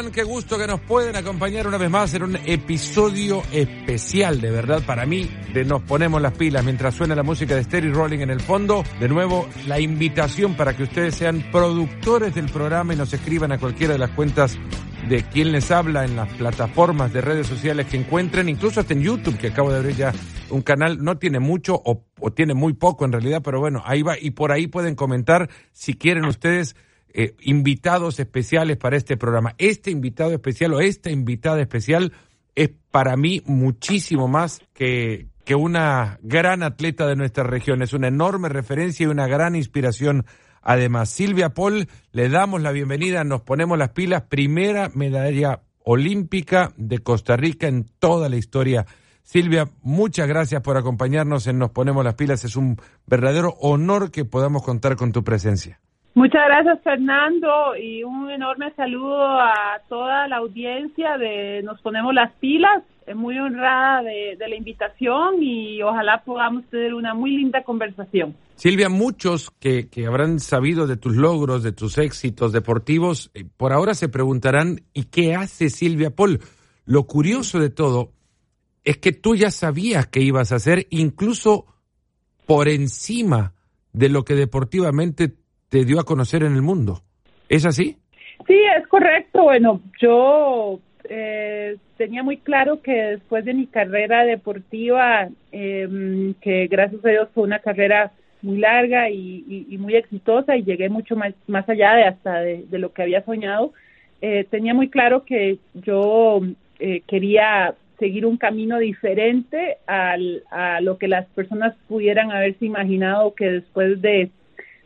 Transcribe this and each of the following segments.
están? Qué gusto que nos pueden acompañar una vez más en un episodio especial, de verdad, para mí, de Nos Ponemos las Pilas, mientras suena la música de Stereo Rolling en el fondo. De nuevo, la invitación para que ustedes sean productores del programa y nos escriban a cualquiera de las cuentas de quien les habla en las plataformas de redes sociales que encuentren, incluso hasta en YouTube, que acabo de abrir ya un canal, no tiene mucho o, o tiene muy poco en realidad, pero bueno, ahí va, y por ahí pueden comentar si quieren ustedes eh, invitados especiales para este programa. Este invitado especial o esta invitada especial es para mí muchísimo más que, que una gran atleta de nuestra región. Es una enorme referencia y una gran inspiración. Además, Silvia Paul, le damos la bienvenida, nos ponemos las pilas, primera medalla olímpica de Costa Rica en toda la historia. Silvia, muchas gracias por acompañarnos en Nos Ponemos las Pilas. Es un verdadero honor que podamos contar con tu presencia. Muchas gracias Fernando y un enorme saludo a toda la audiencia de Nos Ponemos las Pilas. Muy honrada de, la invitación y ojalá podamos tener una muy linda conversación. Silvia, muchos que, que habrán sabido de tus logros, de tus éxitos deportivos, eh, por ahora se preguntarán, ¿y qué hace Silvia Paul? Lo curioso de todo es que tú ya sabías que ibas a hacer, incluso por encima de lo que deportivamente te dio a conocer en el mundo. ¿Es así? Sí, es correcto. Bueno, yo eh, tenía muy claro que después de mi carrera deportiva, em, que gracias a Dios fue una carrera muy larga y, muy exitosa y llegué mucho más, más allá de hasta de, lo que había soñado, eh, tenía muy claro que yo eh, quería seguir un camino diferente al, a lo que las personas pudieran haberse imaginado que después de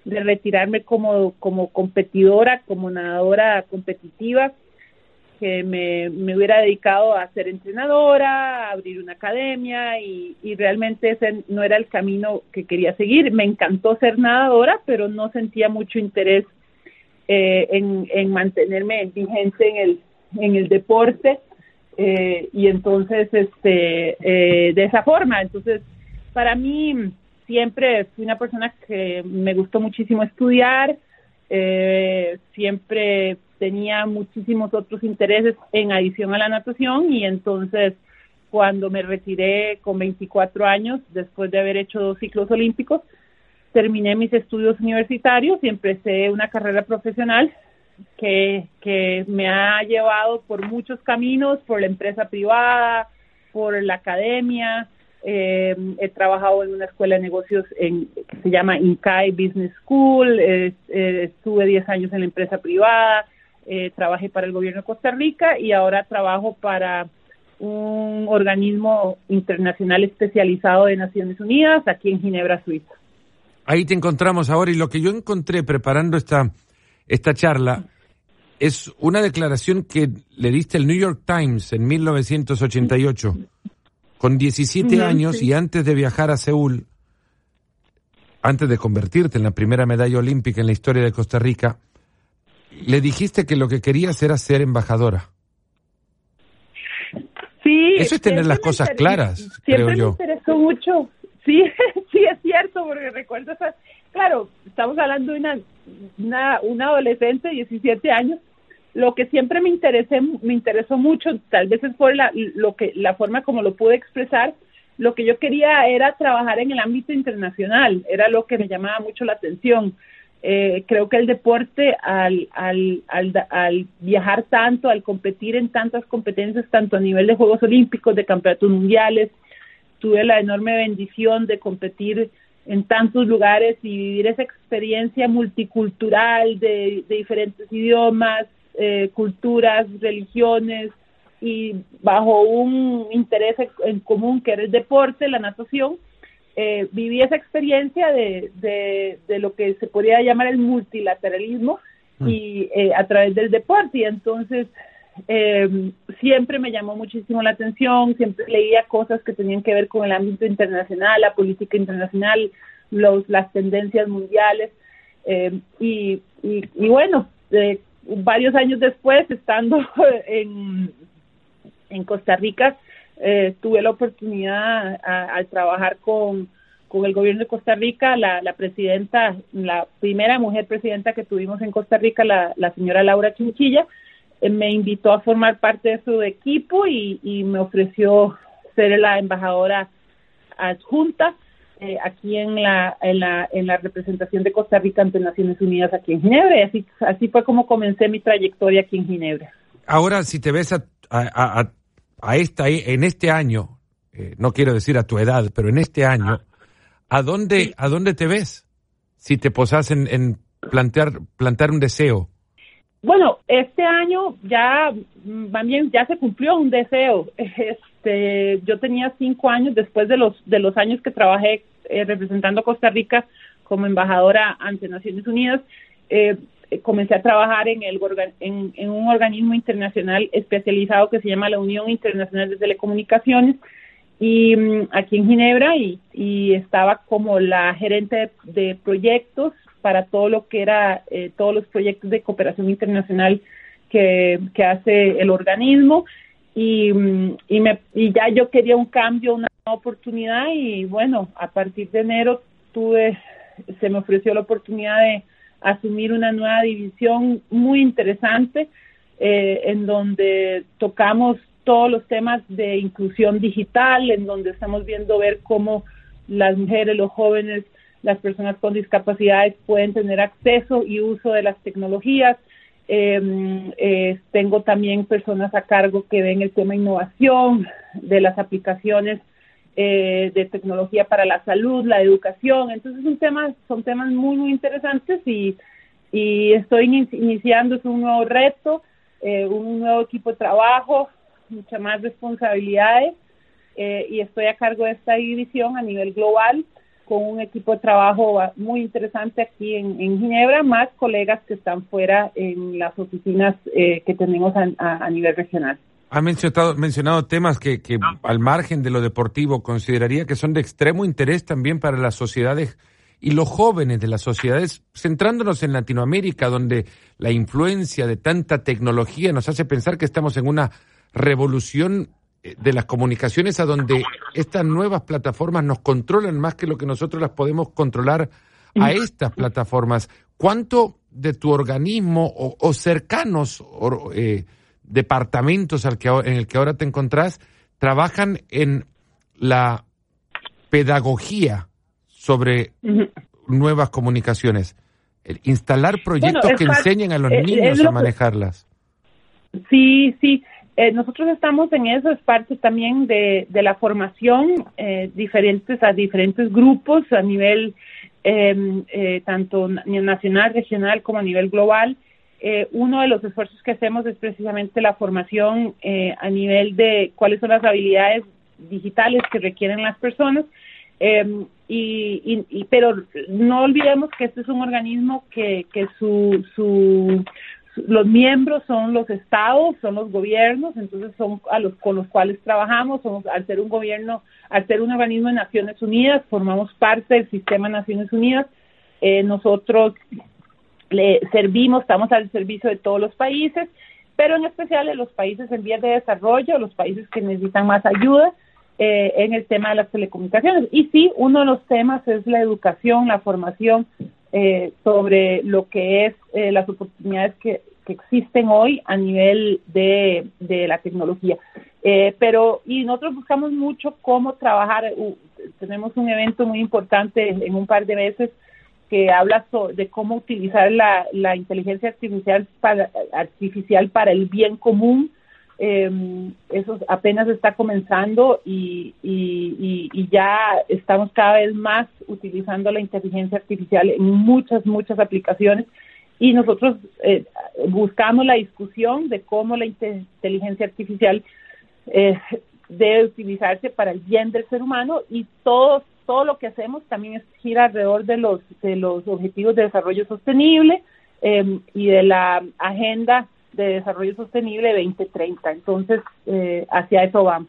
de retirarme como, como competidora, como nadadora competitiva, que me, me hubiera dedicado a ser entrenadora, a abrir una academia y, y realmente ese no era el camino que quería seguir. Me encantó ser nadadora, pero no sentía mucho interés eh, en, en mantenerme vigente en el, en el deporte. Eh, y entonces, este, eh, de esa forma, entonces, para mí, siempre fui una persona que me gustó muchísimo estudiar, eh, siempre tenía muchísimos otros intereses en adición a la natación y entonces cuando me retiré con 24 años, después de haber hecho dos ciclos olímpicos, terminé mis estudios universitarios y empecé una carrera profesional que, que me ha llevado por muchos caminos, por la empresa privada, por la academia, eh, he trabajado en una escuela de negocios en, que se llama Incai Business School, eh, estuve 10 años en la empresa privada, eh, trabajé para el gobierno de Costa Rica y ahora trabajo para un organismo internacional especializado de Naciones Unidas aquí en Ginebra, Suiza. Ahí te encontramos ahora y lo que yo encontré preparando esta, esta charla es una declaración que le diste al New York Times en 1988 con 17 años y antes de viajar a Seúl, antes de convertirte en la primera medalla olímpica en la historia de Costa Rica, le dijiste que lo que querías era ser embajadora. Sí. Eso es tener las cosas claras, creo yo. me interesó mucho. Sí, sí es cierto, porque recuerdo claro, estamos hablando de una, una, una adolescente de 17 años lo que siempre me interesé, me interesó mucho, tal vez por la, lo que, la forma como lo pude expresar, lo que yo quería era trabajar en el ámbito internacional, era lo que me llamaba mucho la atención. Eh, creo que el deporte, al, al, al, al, viajar tanto, al competir en tantas competencias, tanto a nivel de Juegos Olímpicos, de campeonatos mundiales, tuve la enorme bendición de competir en tantos lugares y vivir esa experiencia multicultural de diferentes idiomas, eh, culturas, religiones y bajo un interés en común que era el deporte, la natación, eh, viví esa experiencia de, de, lo que se podría llamar el multilateralismo mm. y eh, a través del deporte y entonces siempre me llamó muchísimo la atención, siempre leía cosas que tenían que ver con el ámbito internacional, la política internacional, los, las tendencias mundiales y, y, y, bueno, varios años después, estando en, en Costa Rica, eh, tuve la oportunidad al trabajar con, con el gobierno de Costa Rica, la, la presidenta, la primera mujer presidenta que tuvimos en Costa Rica, la, señora Laura Chinchilla, me invitó a formar parte de su equipo y, y me ofreció ser la embajadora adjunta eh, aquí en la, en, la, en la representación de Costa Rica ante Naciones Unidas aquí en Ginebra. Y así, así fue como comencé mi trayectoria aquí en Ginebra. Ahora, si te ves a, a, a, esta, en este año, eh, no quiero decir a tu edad, pero en este año, ¿a dónde, ¿a dónde te ves? Si te posas en, en plantear, plantear un deseo. Bueno, este año ya también ya se cumplió un deseo. Este, yo tenía cinco años después de los de los años que trabajé eh, representando a Costa Rica como embajadora ante Naciones Unidas. Eh, comencé a trabajar en, el, un organismo internacional especializado que se llama la Unión Internacional de Telecomunicaciones y mm, aquí en Ginebra y, estaba como la gerente de, proyectos para todo lo que era eh, todos los proyectos de cooperación internacional que, hace el organismo y, me, y ya yo quería un cambio, una oportunidad y bueno, a partir de enero tuve, se me ofreció la oportunidad de asumir una nueva división muy interesante eh, en donde tocamos todos los temas de inclusión digital, en donde estamos viendo ver cómo las mujeres, los jóvenes, las personas con discapacidades pueden tener acceso y uso de las tecnologías, Em, eh, tengo también personas a cargo que ven el tema innovación, de las aplicaciones eh, de tecnología para la salud, la educación. Entonces, un tema, son temas muy, muy interesantes y, estoy iniciando un nuevo reto, eh, un nuevo equipo de trabajo, muchas más responsabilidades eh, y estoy a cargo de esta división a nivel global con un equipo de trabajo muy interesante aquí en, Ginebra, más colegas que están fuera en las oficinas eh, que tenemos a, nivel regional. Ha mencionado, mencionado temas que, que al margen de lo deportivo consideraría que son de extremo interés también para las sociedades y los jóvenes de las sociedades, centrándonos en Latinoamérica, donde la influencia de tanta tecnología nos hace pensar que estamos en una revolución de las comunicaciones a donde estas nuevas plataformas nos controlan más que lo que nosotros las podemos controlar a estas plataformas. ¿Cuánto de tu organismo o, cercanos eh, departamentos al que, en el que ahora te encontrás trabajan en la pedagogía sobre nuevas comunicaciones? instalar proyectos que enseñen a los niños a manejarlas. Sí, sí. Eh, nosotros estamos en eso, es parte también de, de la formación eh, diferentes a diferentes grupos a nivel em, eh, tanto nacional, regional como a nivel global. Eh, uno de los esfuerzos que hacemos es precisamente la formación a nivel de cuáles son las habilidades digitales que requieren las personas. Em, y, y, pero no olvidemos que este es un organismo que, que su, su los miembros son los estados, son los gobiernos, entonces son a los con los cuales trabajamos, somos al ser un gobierno, al ser un organismo de Naciones Unidas, formamos parte del sistema de Naciones Unidas. Eh, nosotros le servimos, estamos al servicio de todos los países, pero en especial de los países en vías de desarrollo, los países que necesitan más ayuda eh, en el tema de las telecomunicaciones. Y sí, uno de los temas es la educación, la formación eh, sobre lo que es eh, las oportunidades que, existen hoy a nivel de, la tecnología. Eh, pero, y nosotros buscamos mucho cómo trabajar. tenemos un evento muy importante en un par de meses que habla de cómo utilizar la, inteligencia artificial para, artificial para el bien común eh, eso apenas está comenzando y, y, ya estamos cada vez más utilizando la inteligencia artificial en muchas, muchas aplicaciones. Y nosotros eh, buscamos la discusión de cómo la inteligencia artificial eh, debe utilizarse para el bien del ser humano y todo todo lo que hacemos también gira alrededor de los de los objetivos de desarrollo sostenible eh, y de la agenda de Desarrollo Sostenible 2030. Entonces, eh, hacia eso vamos.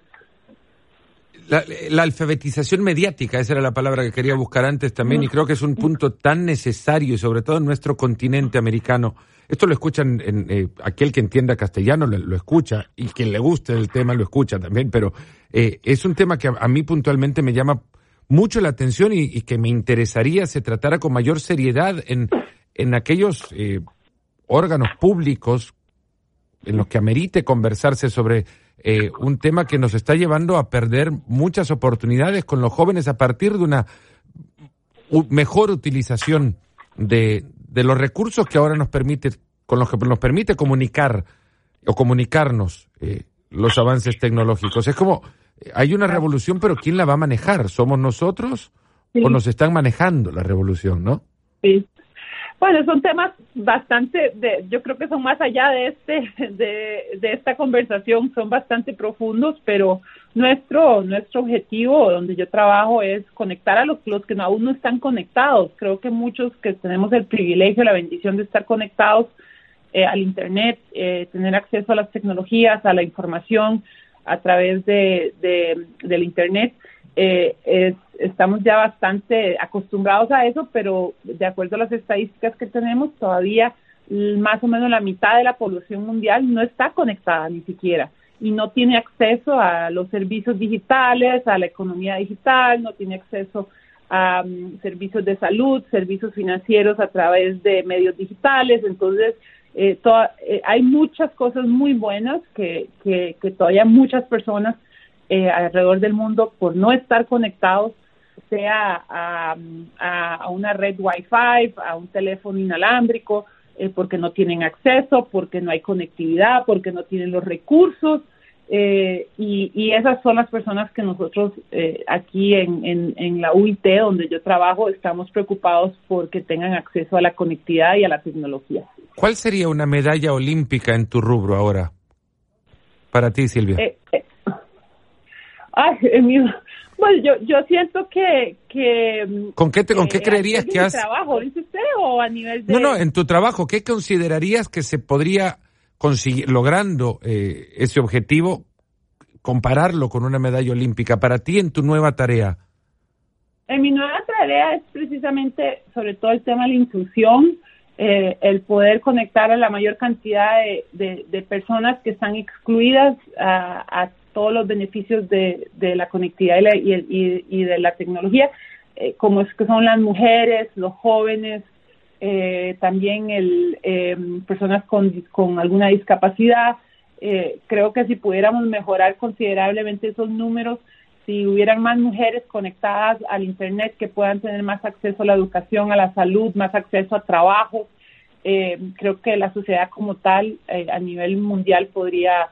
La, alfabetización mediática, esa era la palabra que quería buscar antes también, y creo que es un punto tan necesario, sobre todo en nuestro continente americano. Esto lo escuchan, en, eh, aquel que entienda castellano lo, escucha, y quien le guste el tema lo escucha también, pero eh, es un tema que a, mí puntualmente me llama mucho la atención y, que me interesaría se tratara con mayor seriedad en, en aquellos órganos públicos en los que amerite conversarse sobre eh, un tema que nos está llevando a perder muchas oportunidades con los jóvenes a partir de una mejor utilización de, de los recursos que ahora nos permite, con los que nos permite comunicar o comunicarnos eh, los avances tecnológicos. Es como, hay una revolución, pero ¿quién la va a manejar? ¿Somos nosotros o nos están manejando la revolución, no? Sí. Bueno, son temas bastante, de, yo creo que son más allá de este, de, de esta conversación, son bastante profundos, pero nuestro, nuestro objetivo donde yo trabajo es conectar a los, los que aún no están conectados. Creo que muchos que tenemos el privilegio, la bendición de estar conectados eh, al Internet, eh, tener acceso a las tecnologías, a la información a través de, de del Internet, eh, es, estamos ya bastante acostumbrados a eso, pero de acuerdo a las estadísticas que tenemos, todavía más o menos la mitad de la población mundial no está conectada ni siquiera y no tiene acceso a los servicios digitales, a la economía digital, no tiene acceso a um, servicios de salud, servicios financieros a través de medios digitales. Entonces, eh, eh, hay muchas cosas muy buenas que, todavía muchas personas eh, alrededor del mundo por no estar conectados, sea a, a, una red Wi-Fi, a un teléfono inalámbrico, eh, porque no tienen acceso, porque no hay conectividad, porque no tienen los recursos. Eh, y, y, esas son las personas que nosotros aquí en, en, en, la UIT, donde yo trabajo, estamos preocupados porque tengan acceso a la conectividad y a la tecnología. ¿Cuál sería una medalla olímpica en tu rubro ahora? Para ti, Silvia. Eh, eh Ay, Pues yo, yo siento que, que ¿Con qué, te, ¿con qué creerías que has... trabajo, dice usted, o a nivel de... No, no, en tu trabajo, ¿qué considerarías que se podría conseguir, logrando eh, ese objetivo, compararlo con una medalla olímpica para ti en tu nueva tarea? En mi nueva tarea es precisamente sobre todo el tema de la inclusión, eh, el poder conectar a la mayor cantidad de, de, personas que están excluidas a, a todos los beneficios de, de la conectividad y, y, y, de la tecnología, eh, como es que son las mujeres, los jóvenes, eh, también el, eh, personas con, con alguna discapacidad. Eh, creo que si pudiéramos mejorar considerablemente esos números, si hubieran más mujeres conectadas al Internet que puedan tener más acceso a la educación, a la salud, más acceso a trabajo, eh, creo que la sociedad como tal eh, a nivel mundial podría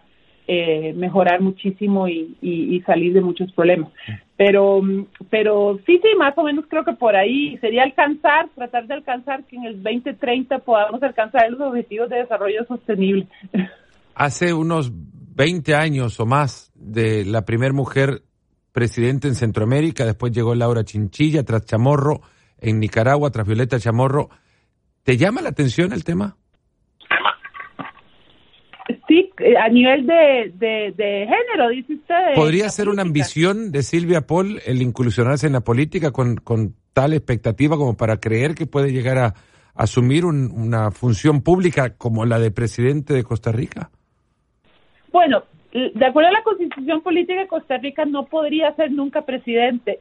eh, mejorar muchísimo y, y, salir de muchos problemas. Pero, pero sí, sí, más o menos creo que por ahí sería alcanzar, tratar de alcanzar que en el 2030 podamos alcanzar los objetivos de desarrollo sostenible. Hace unos 20 años o más de la primera mujer presidente en Centroamérica, después llegó Laura Chinchilla tras Chamorro en Nicaragua, tras Violeta Chamorro. ¿Te llama la atención el tema? Sí, a nivel de, de, género, dice usted. ¿Podría ser una ambición de Silvia Paul el inclusionarse en la política con, con tal expectativa como para creer que puede llegar a asumir una función pública como la de presidente de Costa Rica? Bueno, de acuerdo a la constitución política de Costa Rica no podría ser nunca presidente.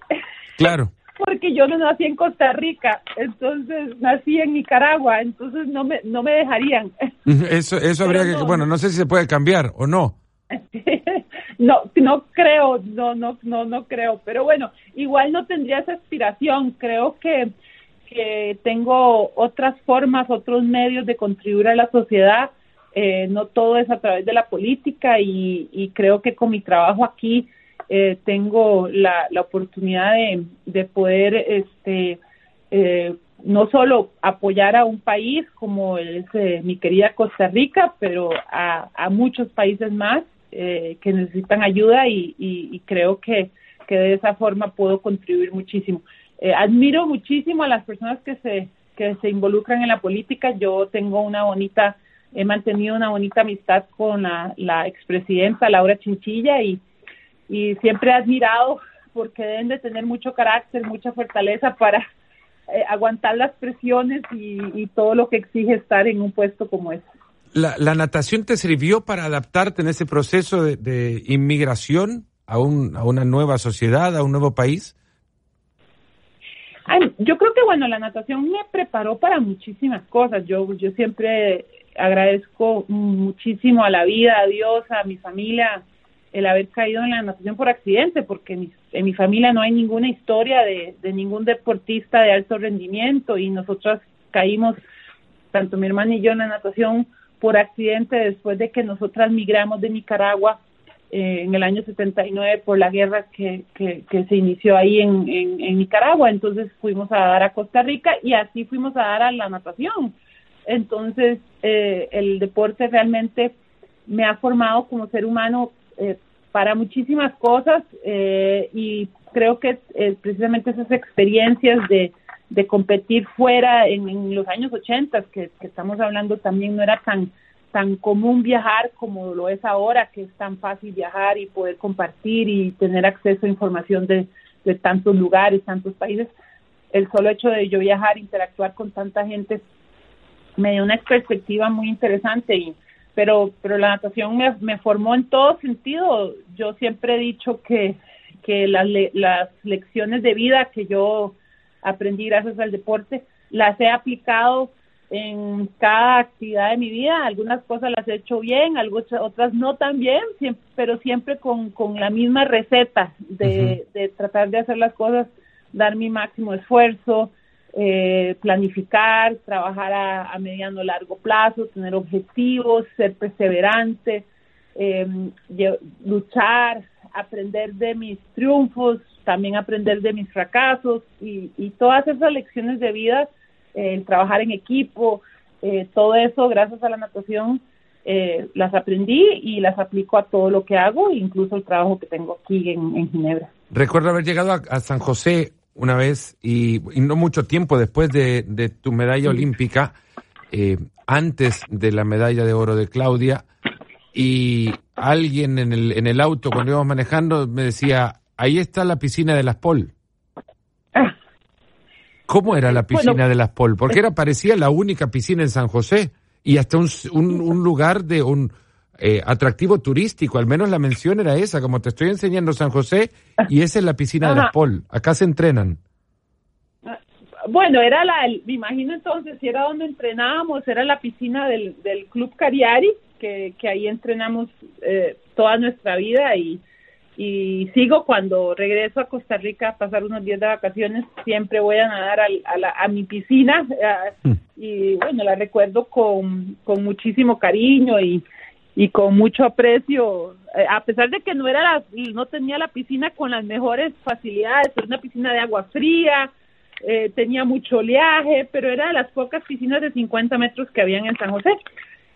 Claro. porque yo no nací en Costa Rica, entonces nací en Nicaragua, entonces no me no me dejarían. Eso eso habría que bueno, no sé si se puede cambiar o no. no no creo, no no no no creo, pero bueno, igual no tendría esa aspiración, creo que que tengo otras formas, otros medios de contribuir a la sociedad, eh, no todo es a través de la política y, y creo que con mi trabajo aquí eh, tengo la, la oportunidad de, de, poder este eh, no solo apoyar a un país como es eh, mi querida Costa Rica, pero a, muchos países más eh, que necesitan ayuda y, y, creo que, que de esa forma puedo contribuir muchísimo. Eh, admiro muchísimo a las personas que se, que se involucran en la política. Yo tengo una bonita, he mantenido una bonita amistad con la, la expresidenta Laura Chinchilla y, y siempre he admirado porque deben de tener mucho carácter, mucha fortaleza para eh, aguantar las presiones y, todo lo que exige estar en un puesto como ese. ¿La, ¿La, natación te sirvió para adaptarte en ese proceso de, inmigración a, un, a una nueva sociedad, a un nuevo país? yo creo que, bueno, la natación me preparó para muchísimas cosas. Yo, yo siempre agradezco muchísimo a la vida, a Dios, a mi familia, el haber caído en la natación por accidente, porque en mi, familia no hay ninguna historia de, ningún deportista de alto rendimiento y nosotras caímos, tanto mi hermana y yo, en la natación por accidente después de que nosotras migramos de Nicaragua eh, en el año 79 por la guerra que, que, se inició ahí en, en, Nicaragua. Entonces fuimos a dar a Costa Rica y así fuimos a dar a la natación. Entonces eh, el deporte realmente me ha formado como ser humano eh, para muchísimas cosas eh, y creo que precisamente esas experiencias de, de competir fuera en, los años 80, que, estamos hablando también, no era tan tan común viajar como lo es ahora, que es tan fácil viajar y poder compartir y tener acceso a información de, de tantos lugares, tantos países. El solo hecho de yo viajar, interactuar con tanta gente, me dio una perspectiva muy interesante y, pero, pero la natación me, me formó en todo sentido. Yo siempre he dicho que, que las, las lecciones de vida que yo aprendí gracias al deporte las he aplicado en cada actividad de mi vida. Algunas cosas las he hecho bien, algunas otras no tan bien, pero siempre con, con la misma receta de, de tratar de hacer las cosas, dar mi máximo esfuerzo, eh, planificar, trabajar a, mediano largo plazo, tener objetivos, ser perseverante, eh, luchar, aprender de mis triunfos, también aprender de mis fracasos y, todas esas lecciones de vida, eh, trabajar en equipo, todo eso gracias a la natación las aprendí y las aplico a todo lo que hago, incluso el trabajo que tengo aquí en, Ginebra. Recuerdo haber llegado a San José una vez y, no mucho tiempo después de, tu medalla olímpica, eh, antes de la medalla de oro de Claudia, y alguien en el, en el auto cuando íbamos manejando me decía, ahí está la piscina de las Pol. ¿Cómo era la piscina de las Pol? Porque era parecía la única piscina en San José y hasta un, un, un lugar de un eh, atractivo turístico, al menos la mención era esa, como te estoy enseñando San José, y esa es la piscina de Paul, acá se entrenan. Bueno, era la, me imagino entonces, si era donde entrenábamos, era la piscina del, del Club Cariari, que, que ahí entrenamos eh, toda nuestra vida y, y sigo cuando regreso a Costa Rica a pasar unos días de vacaciones, siempre voy a nadar a, a, mi piscina eh, mm. y bueno, la recuerdo con, con muchísimo cariño y, y con mucho aprecio, eh, a pesar de que no era la, no tenía la piscina con las mejores facilidades, era una piscina de agua fría, eh, tenía mucho oleaje, pero era de las pocas piscinas de 50 metros que habían en San José.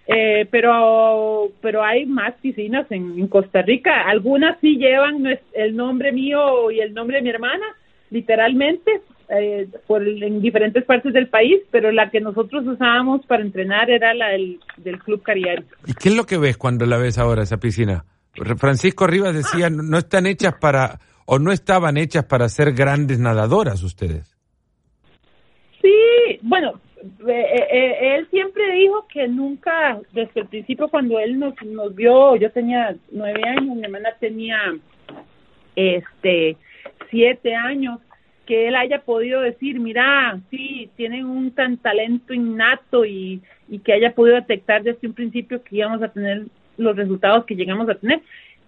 Eh, pero pero hay más piscinas en, en, Costa Rica. Algunas sí llevan el nombre mío y el nombre de mi hermana, literalmente, eh, por en diferentes partes del país, pero la que nosotros usábamos para entrenar era la del, Club Cariari. ¿Y qué es lo que ves cuando la ves ahora, esa piscina? Francisco Rivas decía, no están hechas para, o no estaban hechas para ser grandes nadadoras ustedes. Sí, bueno, eh, eh, él siempre dijo que nunca, desde el principio cuando él nos, nos vio, yo tenía nueve años, mi hermana tenía este siete años, que él haya podido decir, mira, sí, tienen un tan talento innato y, y que haya podido detectar desde un principio que íbamos a tener los resultados que llegamos a tener.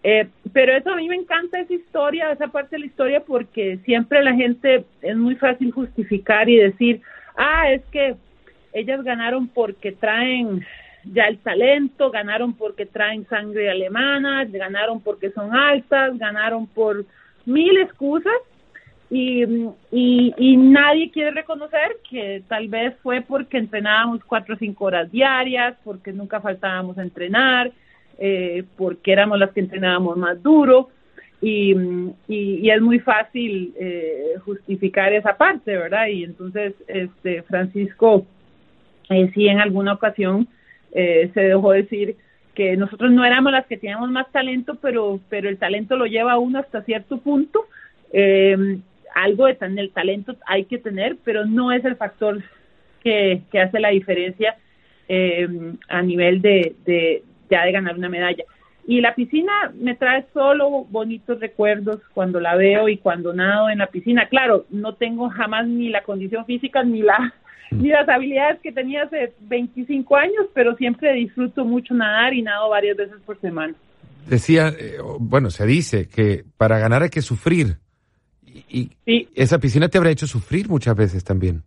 Eh, pero eso a mí me encanta esa historia, esa parte de la historia, porque siempre la gente es muy fácil justificar y decir, ah, es que ellas ganaron porque traen ya el talento, ganaron porque traen sangre alemana, ganaron porque son altas, ganaron por mil excusas y, y, nadie quiere reconocer que tal vez fue porque entrenábamos cuatro o cinco horas diarias, porque nunca faltábamos a entrenar, eh, porque éramos las que entrenábamos más duro y, y, es muy fácil eh, justificar esa parte, ¿verdad? Y entonces este Francisco eh, sí en alguna ocasión eh, se dejó decir que nosotros no éramos las que teníamos más talento, pero pero el talento lo lleva a uno hasta cierto punto. Eh, algo de tan, el talento hay que tener, pero no es el factor que, que hace la diferencia eh, a nivel de, de ya de ganar una medalla. Y la piscina me trae solo bonitos recuerdos cuando la veo y cuando nado en la piscina. Claro, no tengo jamás ni la condición física ni la ni las habilidades que tenía hace 25 años, pero siempre disfruto mucho nadar y nado varias veces por semana. Decía, eh, bueno, se dice que para ganar hay que sufrir. Y, esa piscina te habrá hecho sufrir muchas veces también.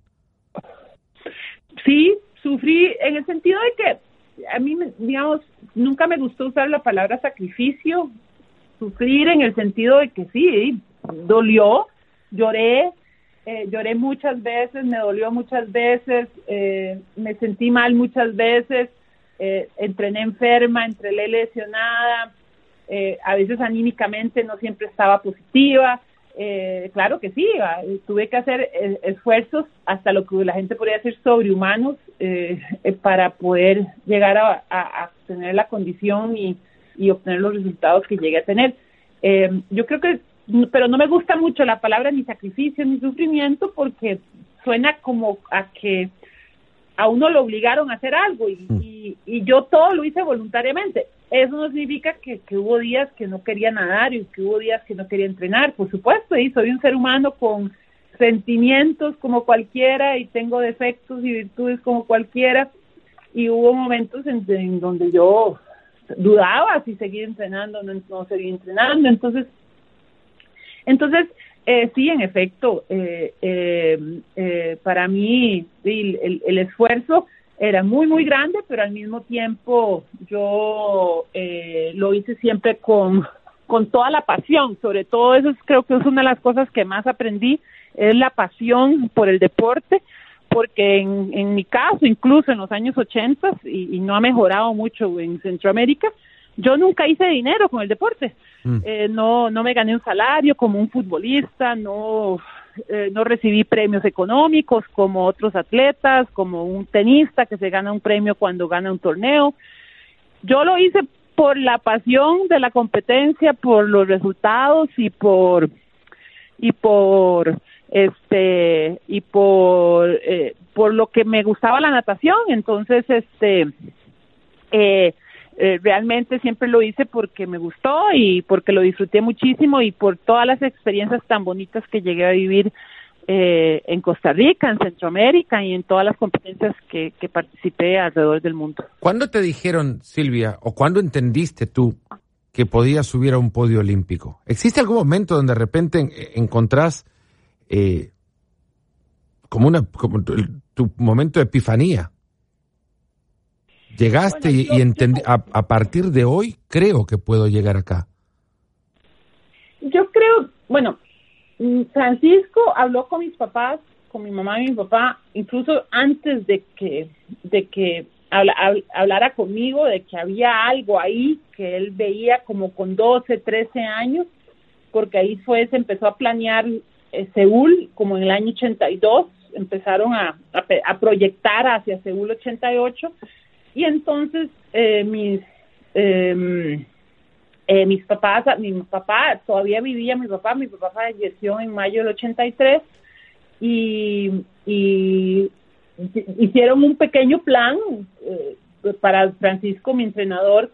Sí, sufrí en el sentido de que a mí, digamos, nunca me gustó usar la palabra sacrificio. Sufrir en el sentido de que sí, dolió, lloré, eh, lloré muchas veces, me dolió muchas veces, eh, me sentí mal muchas veces, eh, entrené enferma, entrené lesionada, a veces anímicamente no siempre estaba positiva. Claro que sí, tuve que hacer esfuerzos hasta lo que la gente podría decir sobrehumanos para poder llegar a, a, tener la condición y, y obtener los resultados que llegué a tener. yo creo que pero no me gusta mucho la palabra ni sacrificio ni sufrimiento porque suena como a que a uno lo obligaron a hacer algo y, mm. y, yo todo lo hice voluntariamente. Eso no significa que, que, hubo días que no quería nadar y que hubo días que no quería entrenar, por supuesto, y soy un ser humano con sentimientos como cualquiera y tengo defectos y virtudes como cualquiera. Y hubo momentos en, donde yo dudaba si seguir entrenando no, no seguir entrenando, entonces entonces, eh, sí, en efecto, eh, eh, para mí el, esfuerzo era muy, muy grande, pero al mismo tiempo yo lo hice siempre con, con toda la pasión. Sobre todo eso creo que es una de las cosas que más aprendí, es la pasión por el deporte, porque en, en mi caso, incluso en los años 80, y, y no ha mejorado mucho en Centroamérica, yo nunca hice dinero con el deporte. Mm. Eh, no, no me gané un salario como un futbolista, no, eh, no recibí premios económicos como otros atletas, como un tenista que se gana un premio cuando gana un torneo. Yo lo hice por la pasión de la competencia, por los resultados y por y por este y por eh, por lo que me gustaba la natación entonces este eh, eh, realmente siempre lo hice porque me gustó y porque lo disfruté muchísimo y por todas las experiencias tan bonitas que llegué a vivir eh, en Costa Rica, en Centroamérica y en todas las competencias que, participé alrededor del mundo. ¿Cuándo te dijeron, Silvia, o cuándo entendiste tú que podías subir a un podio olímpico? ¿Existe algún momento donde de repente encontrás eh, como, una, como tu momento de epifanía? Llegaste y, entendí, a, partir de hoy creo que puedo llegar acá. Yo creo, bueno, mm, Francisco habló con mis papás, con mi mamá y mi papá, incluso antes de que, de que hablara conmigo, de que había algo ahí que él veía como con 12, 13 años, porque ahí fue, se empezó a planear eh, Seúl como en el año 82, empezaron a, a, a proyectar hacia Seúl 88 y entonces eh, mis em, eh, mis papás, todavía vivía, mi papá, mi papá falleció en mayo del 83 y, y hicieron un pequeño plan eh, para Francisco, mi entrenador,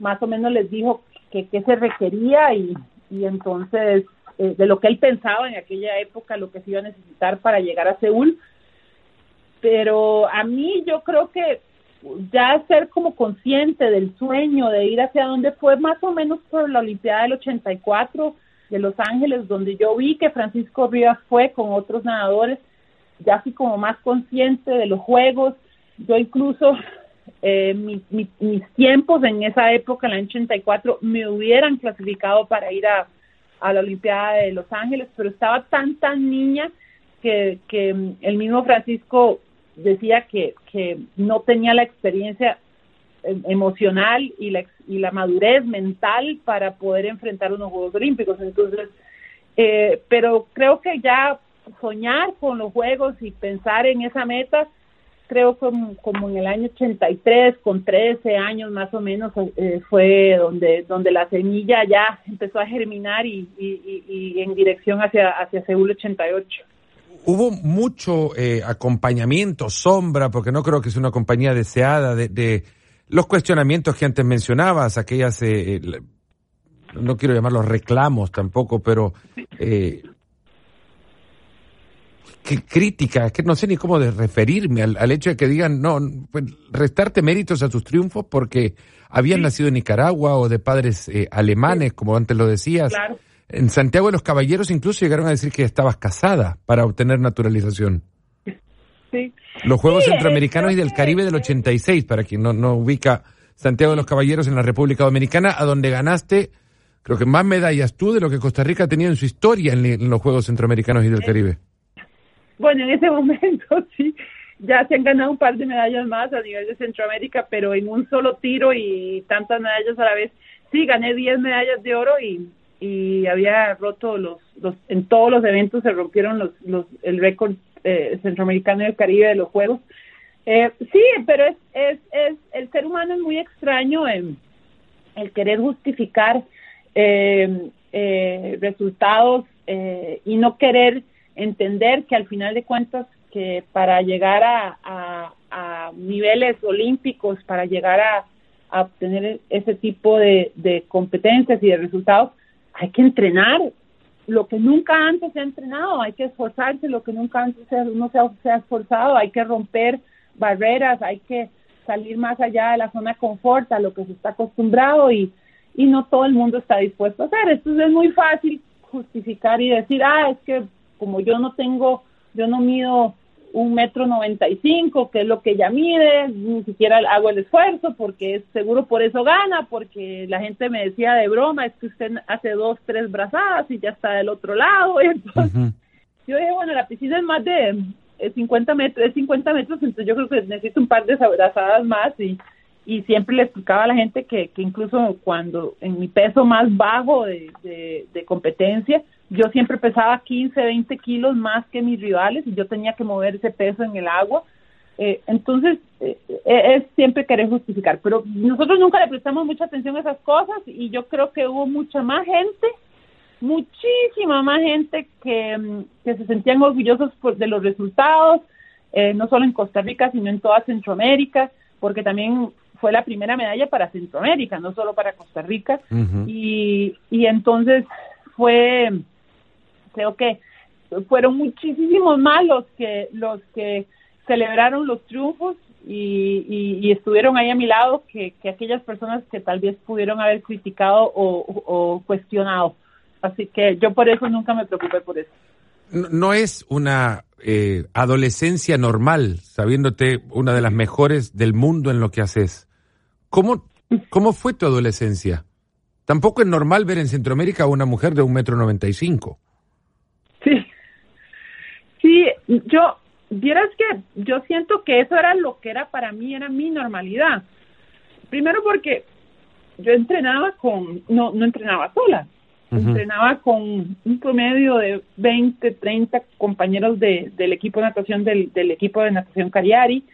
más o menos les dijo que qué se requería y, y entonces eh, de lo que él pensaba en aquella época, lo que se iba a necesitar para llegar a Seúl. Pero a mí yo creo que ya ser como consciente del sueño de ir hacia donde fue más o menos por la Olimpiada del 84 de Los Ángeles, donde yo vi que Francisco Rivas fue con otros nadadores, ya fui como más consciente de los juegos, yo incluso eh, mis tiempos en esa época, en el 84, me hubieran clasificado para ir a, la Olimpiada de Los Ángeles, pero estaba tan, tan niña que el mismo Francisco decía que, que no tenía la experiencia eh, emocional y la, y la madurez mental para poder enfrentar unos Juegos Olímpicos. Entonces, eh, pero creo que ya soñar con los Juegos y pensar en esa meta, creo como, como en el año 83, con 13 años más o menos, eh, fue donde, donde la semilla ya empezó a germinar y, y, y en dirección hacia, hacia Seúl 88 hubo mucho eh, acompañamiento, sombra, porque no creo que sea una compañía deseada de, los cuestionamientos que antes mencionabas, aquellas, eh, no quiero llamarlos reclamos tampoco, pero eh, qué crítica, es que no sé ni cómo de referirme al, hecho de que digan, no, pues, restarte méritos a tus triunfos porque habían nacido en Nicaragua o de padres eh, alemanes, como antes lo decías. En Santiago de los Caballeros incluso llegaron a decir que estabas casada para obtener naturalización. Sí. Los Juegos Centroamericanos y del Caribe del 86, para quien no, no ubica Santiago de los Caballeros en la República Dominicana, a donde ganaste, creo que más medallas tú de lo que Costa Rica ha tenido en su historia en los Juegos Centroamericanos y del Caribe. Bueno, en ese momento sí, ya se han ganado un par de medallas más a nivel de Centroamérica, pero en un solo tiro y tantas medallas a la vez. Sí, gané 10 medallas de oro y, y había roto los, los, en todos los eventos se rompieron los, los, el récord eh, centroamericano y el Caribe de los Juegos. Eh, sí, pero es, es, es, el ser humano es muy extraño en el querer justificar eh, eh resultados eh, y no querer entender que al final de cuentas que para llegar a, a, niveles olímpicos, para llegar a, obtener ese tipo de, de, competencias y de resultados, hay que entrenar lo que nunca antes se ha entrenado, hay que esforzarse lo que nunca antes uno se ha, esforzado, hay que romper barreras, hay que salir más allá de la zona de confort, a lo que se está acostumbrado y, y no todo el mundo está dispuesto a hacer. Entonces es muy fácil justificar y decir, ah, es que como yo no tengo, yo no mido un metro noventa y cinco, que es lo que ella mide, ni siquiera hago el esfuerzo porque seguro por eso gana, porque la gente me decía de broma, es que usted hace dos, tres brazadas y ya está del otro lado. entonces, yo dije, bueno, la piscina es más de 50 metros, es 50 metros, entonces yo creo que necesito un par de brazadas más y, y siempre le explicaba a la gente que, que incluso cuando en mi peso más bajo de, de competencia, yo siempre pesaba 15, 20 kilos más que mis rivales y yo tenía que mover ese peso en el agua. Eh, entonces, eh, eh, es siempre querer justificar, pero nosotros nunca le prestamos mucha atención a esas cosas y yo creo que hubo mucha más gente, muchísima más gente que, mm, que se sentían orgullosos por, de los resultados, no solo en Costa Rica, sino en toda Centroamérica, porque también fue la primera medalla para Centroamérica, no solo para Costa Rica, y, y entonces fue creo que fueron muchísimos más los que los que celebraron los triunfos y, estuvieron ahí a mi lado que, aquellas personas que tal vez pudieron haber criticado o, cuestionado. Así que yo por eso nunca me preocupé por eso. No, es una eh, adolescencia normal, sabiéndote una de las mejores del mundo en lo que haces. ¿Cómo, cómo fue tu adolescencia? Tampoco es normal ver en Centroamérica a una mujer de un metro noventa y cinco. Sí, sí, yo, vieras que yo siento que eso era lo que era para mí, era mi normalidad. Primero porque yo entrenaba con, no, no entrenaba sola, entrenaba con un promedio de 20, 30 compañeros de, del equipo de natación, del, del equipo de natación Cariari,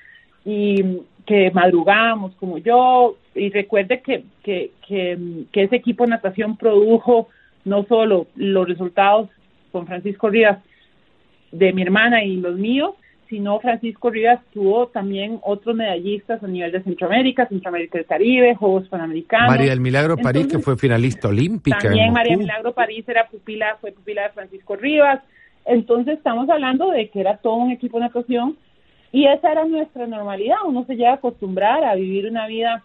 y que madrugábamos como yo, y recuerde que, que, que, que ese equipo de natación produjo no solo los resultados con Francisco Rivas de mi hermana y los míos, sino Francisco Rivas tuvo también otros medallistas a nivel de Centroamérica, Centroamérica del Caribe, Juegos Panamericanos. María del Milagro París, que fue finalista olímpica. También María del Milagro París era pupila, fue pupila de Francisco Rivas. Entonces estamos hablando de que era todo un equipo de natación y esa era nuestra normalidad. Uno se llega a acostumbrar a vivir una vida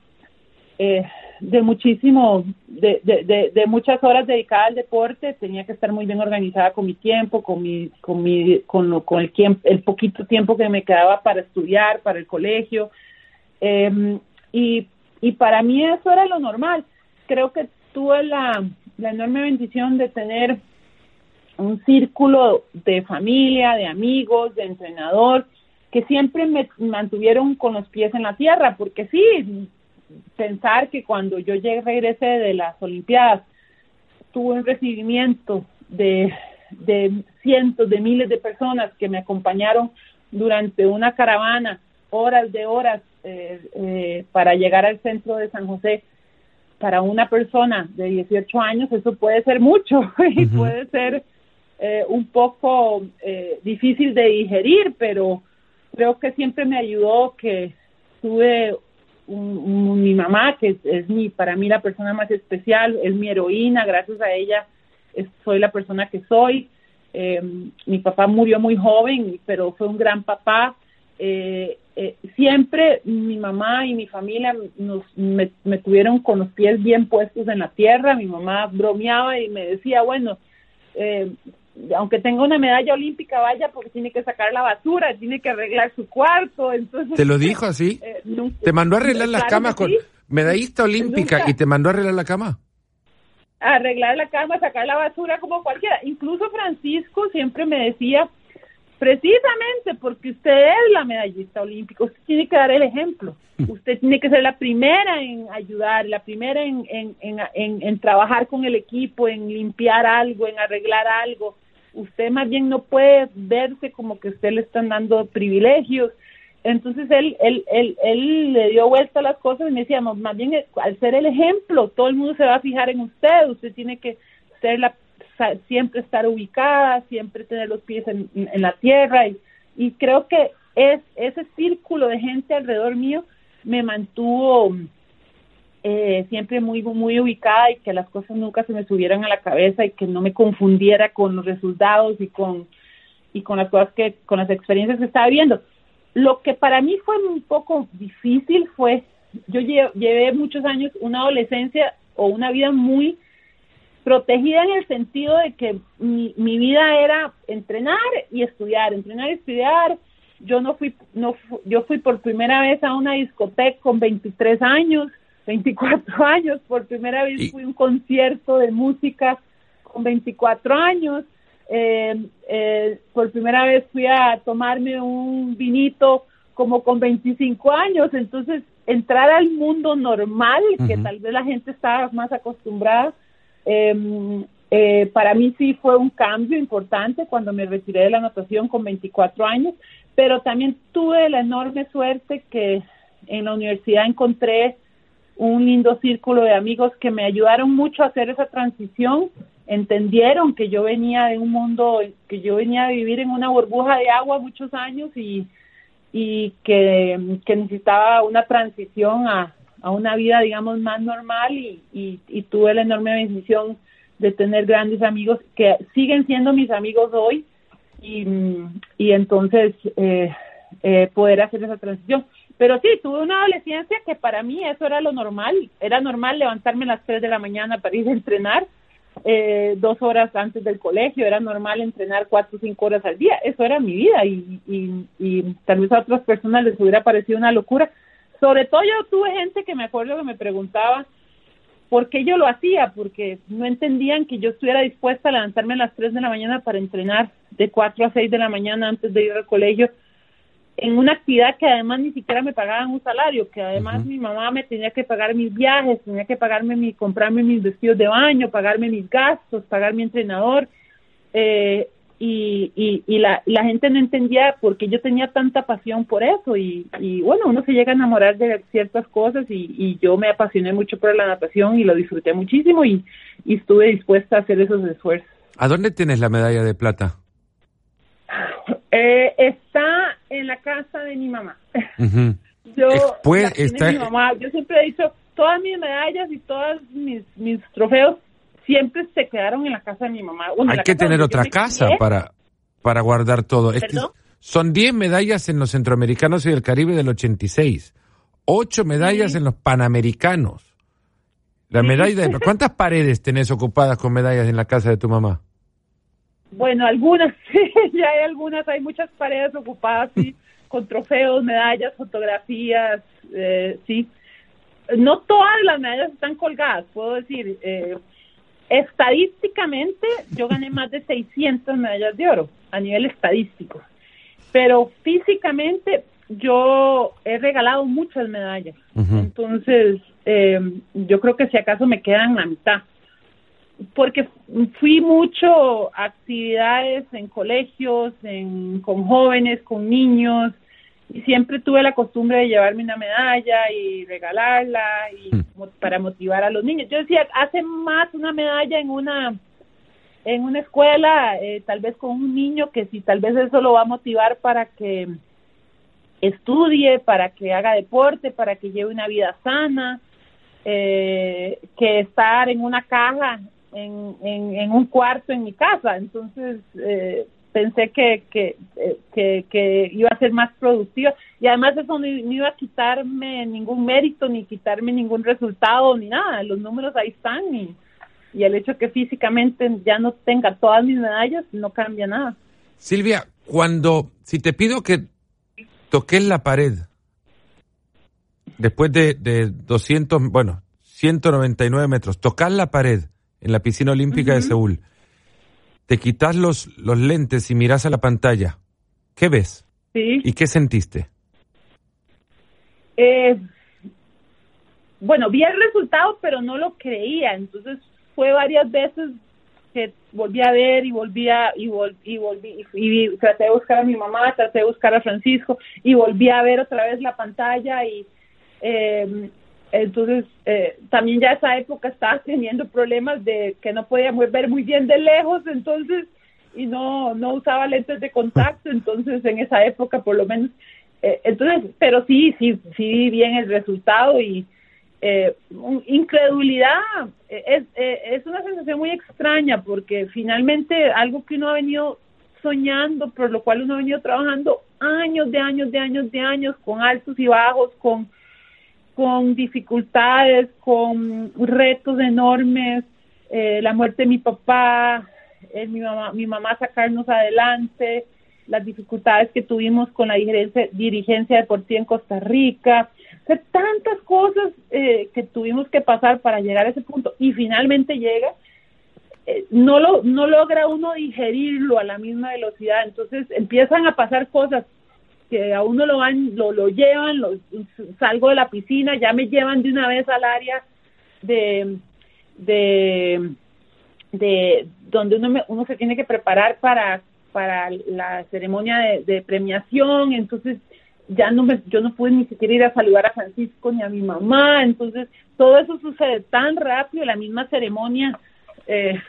eh, de muchísimo, de, muchas horas dedicadas al deporte, tenía que estar muy bien organizada con mi tiempo, con mi, con mi, con, con el, el poquito tiempo que me quedaba para estudiar, para el colegio, em, y, y para mí eso era lo normal. Creo que tuve la, la enorme bendición de tener un círculo de familia, de amigos, de entrenador, que siempre me mantuvieron con los pies en la tierra, porque sí, pensar que cuando yo llegué, regresé de las Olimpiadas, tuve un recibimiento de, de cientos de miles de personas que me acompañaron durante una caravana, horas de horas, eh, eh, para llegar al centro de San José. Para una persona de 18 años eso puede ser mucho y puede ser eh, un poco difícil de digerir, pero creo que siempre me ayudó que tuve mi mamá, que es, mi, para mí la persona más especial, es mi heroína, gracias a ella soy la persona que soy. Eh, mi papá murió muy joven, pero fue un gran papá. Eh, eh, siempre mi mamá y mi familia nos, me, tuvieron con los pies bien puestos en la tierra. Mi mamá bromeaba y me decía, bueno, aunque tenga una medalla olímpica, vaya porque tiene que sacar la basura, tiene que arreglar su cuarto. Entonces, ¿Te lo dijo así? ¿Te mandó a arreglar las camas con medallista olímpica y te mandó a arreglar la cama? arreglar la cama, sacar la basura como cualquiera. Incluso Francisco siempre me decía, precisamente porque usted es la medallista olímpica, usted tiene que dar el ejemplo, usted tiene que ser la primera en ayudar, la primera en, en, en, en, trabajar con el equipo, en limpiar algo, en arreglar algo. Usted más bien no puede verse como que usted le están dando privilegios. Entonces él, él, él, él le dio vuelta a las cosas y me decía, más bien al ser el ejemplo, todo el mundo se va a fijar en usted, usted tiene que ser la, siempre estar ubicada, siempre tener los pies en, la tierra y, y creo que es ese círculo de gente alrededor mío me mantuvo eh, siempre muy muy ubicada y que las cosas nunca se me subieran a la cabeza y que no me confundiera con los resultados y con y con las cosas que con las experiencias que estaba viendo lo que para mí fue un poco difícil fue, yo llevé muchos años una adolescencia o una vida muy protegida en el sentido de que mi, mi vida era entrenar y estudiar, entrenar y estudiar. Yo no fui, no, yo fui por primera vez a una discoteca con 23 años, 24 años, por primera vez fui a un concierto de música con 24 años. Eh, eh, por primera vez fui a tomarme un vinito como con 25 años, entonces entrar al mundo normal, que tal vez la gente estaba más acostumbrada, em, eh, para mí sí fue un cambio importante cuando me retiré de la natación con 24 años, pero también tuve la enorme suerte que en la universidad encontré un lindo círculo de amigos que me ayudaron mucho a hacer esa transición entendieron que yo venía de un mundo, que yo venía a vivir en una burbuja de agua muchos años y, y que, necesitaba una transición a, a, una vida, digamos, más normal y, y, tuve la enorme bendición de tener grandes amigos que siguen siendo mis amigos hoy y, y entonces eh, eh, poder hacer esa transición. Pero sí, tuve una adolescencia que para mí eso era lo normal, era normal levantarme a las 3 de la mañana para ir a entrenar eh, dos horas antes del colegio, era normal entrenar cuatro o cinco horas al día, eso era mi vida y, y, tal vez a otras personas les hubiera parecido una locura. Sobre todo yo tuve gente que me acuerdo que me preguntaba por qué yo lo hacía, porque no entendían que yo estuviera dispuesta a levantarme a las tres de la mañana para entrenar de cuatro a seis de la mañana antes de ir al colegio en una actividad que además ni siquiera me pagaban un salario, que además mi mamá me tenía que pagar mis viajes, tenía que pagarme mi, comprarme mis vestidos de baño, pagarme mis gastos, pagar mi entrenador, eh, y, y, la, la gente no entendía por qué yo tenía tanta pasión por eso, y, y bueno, uno se llega a enamorar de ciertas cosas, y, y yo me apasioné mucho por la natación y lo disfruté muchísimo, y, y estuve dispuesta a hacer esos esfuerzos. ¿A dónde tienes la medalla de plata? Eh, está en la casa de mi mamá. Yo, mi mamá. Yo siempre he dicho, todas mis medallas y todos mis, mis trofeos siempre se quedaron en la casa de mi mamá. Hay que tener otra casa para, para guardar todo. son 10 medallas en los centroamericanos y del Caribe del 86, 8 medallas en los panamericanos. La medalla de, ¿Cuántas paredes tenés ocupadas con medallas en la casa de tu mamá? Bueno, algunas, sí, ya hay algunas, hay muchas paredes ocupadas, sí, con trofeos, medallas, fotografías, eh, sí. No todas las medallas están colgadas, puedo decir. Eh, estadísticamente, yo gané más de 600 medallas de oro a nivel estadístico, pero físicamente yo he regalado muchas medallas. Entonces, eh, yo creo que si acaso me quedan la mitad porque fui mucho a actividades en colegios, en, con jóvenes, con niños, y siempre tuve la costumbre de llevarme una medalla y regalarla y hmm. para motivar a los niños. Yo decía, hace más una medalla en una en una escuela, eh, tal vez con un niño que si tal vez eso lo va a motivar para que estudie, para que haga deporte, para que lleve una vida sana, eh, que estar en una caja, en, en, un cuarto en mi casa. Entonces eh, pensé que, que, que, que, iba a ser más productiva y además eso no, iba a quitarme ningún mérito, ni quitarme ningún resultado, ni nada. Los números ahí están y, y el hecho que físicamente ya no tenga todas mis medallas no cambia nada. Silvia, cuando, si te pido que toques la pared, después de, de 200, bueno, 199 metros, tocar la pared en la piscina olímpica de Seúl, te quitas los, los lentes y miras a la pantalla, ¿qué ves? Sí. ¿Y qué sentiste? Eh, bueno, vi el resultado, pero no lo creía, entonces fue varias veces que volví a ver y volvía y, y volví y, traté de buscar a mi mamá, traté de buscar a Francisco y volví a ver otra vez la pantalla y eh, entonces eh, también ya esa época estaba teniendo problemas de que no podía ver muy bien de lejos, entonces y no no usaba lentes de contacto, entonces en esa época por lo menos eh, entonces pero sí sí sí vi bien el resultado y eh, incredulidad eh, es, eh, es una sensación muy extraña porque finalmente algo que uno ha venido soñando, por lo cual uno ha venido trabajando años de años de años de años con altos y bajos, con, con dificultades, con retos enormes, la muerte de mi papá, mi mamá, mi mamá sacarnos adelante, las dificultades que tuvimos con la dirigencia, dirigencia deportiva en Costa Rica, tantas cosas eh, que tuvimos que pasar para llegar a ese punto y finalmente llega, eh, no, lo, no logra uno digerirlo a la misma velocidad, entonces empiezan a pasar cosas que a uno lo van, lo, lo llevan, lo, salgo de la piscina, ya me llevan de una vez al área de, de, de donde uno, uno se tiene que preparar para, para la ceremonia de, de premiación, entonces ya no me, yo no pude ni siquiera ir a saludar a Francisco ni a mi mamá, entonces todo eso sucede tan rápido, la misma ceremonia, eh,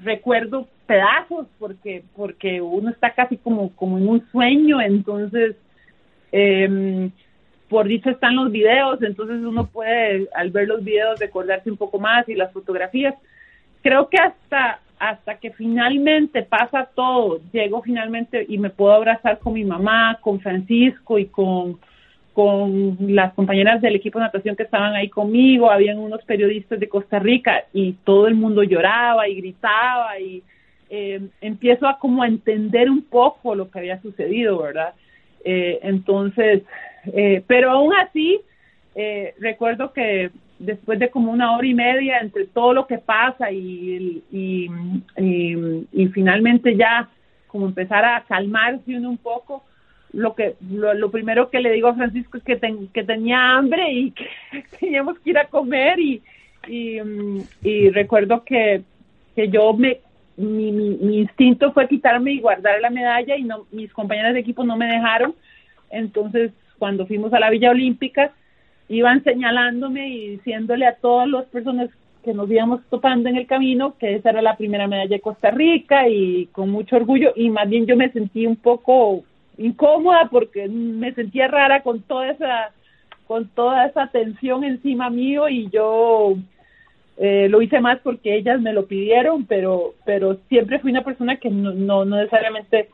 recuerdo pedazos porque porque uno está casi como como en un sueño, entonces eh, por dicho están los videos, entonces uno puede al ver los videos recordarse un poco más y las fotografías. Creo que hasta hasta que finalmente pasa todo, llego finalmente y me puedo abrazar con mi mamá, con Francisco y con, con las compañeras del equipo de natación que estaban ahí conmigo, habían unos periodistas de Costa Rica y todo el mundo lloraba y gritaba y eh, empiezo a como entender un poco lo que había sucedido, ¿verdad? Eh, entonces, eh, pero aún así, recuerdo que después de como una hora y media entre todo lo que pasa y, y, y, finalmente ya como empezar a calmarse uno un poco, lo que lo, primero que le digo a Francisco es que, que tenía hambre y que teníamos que ir a comer y, y, recuerdo que, que yo me mi, mi, mi, instinto fue quitarme y guardar la medalla y no mis compañeras de equipo no me dejaron. Entonces cuando fuimos a la Villa Olímpica iban señalándome y diciéndole a todas las personas que nos íbamos topando en el camino que esa era la primera medalla de Costa Rica y con mucho orgullo y más bien yo me sentí un poco incómoda porque me sentía rara con toda esa con toda esa tensión encima mío y yo eh, lo hice más porque ellas me lo pidieron pero pero siempre fui una persona que no, no, no necesariamente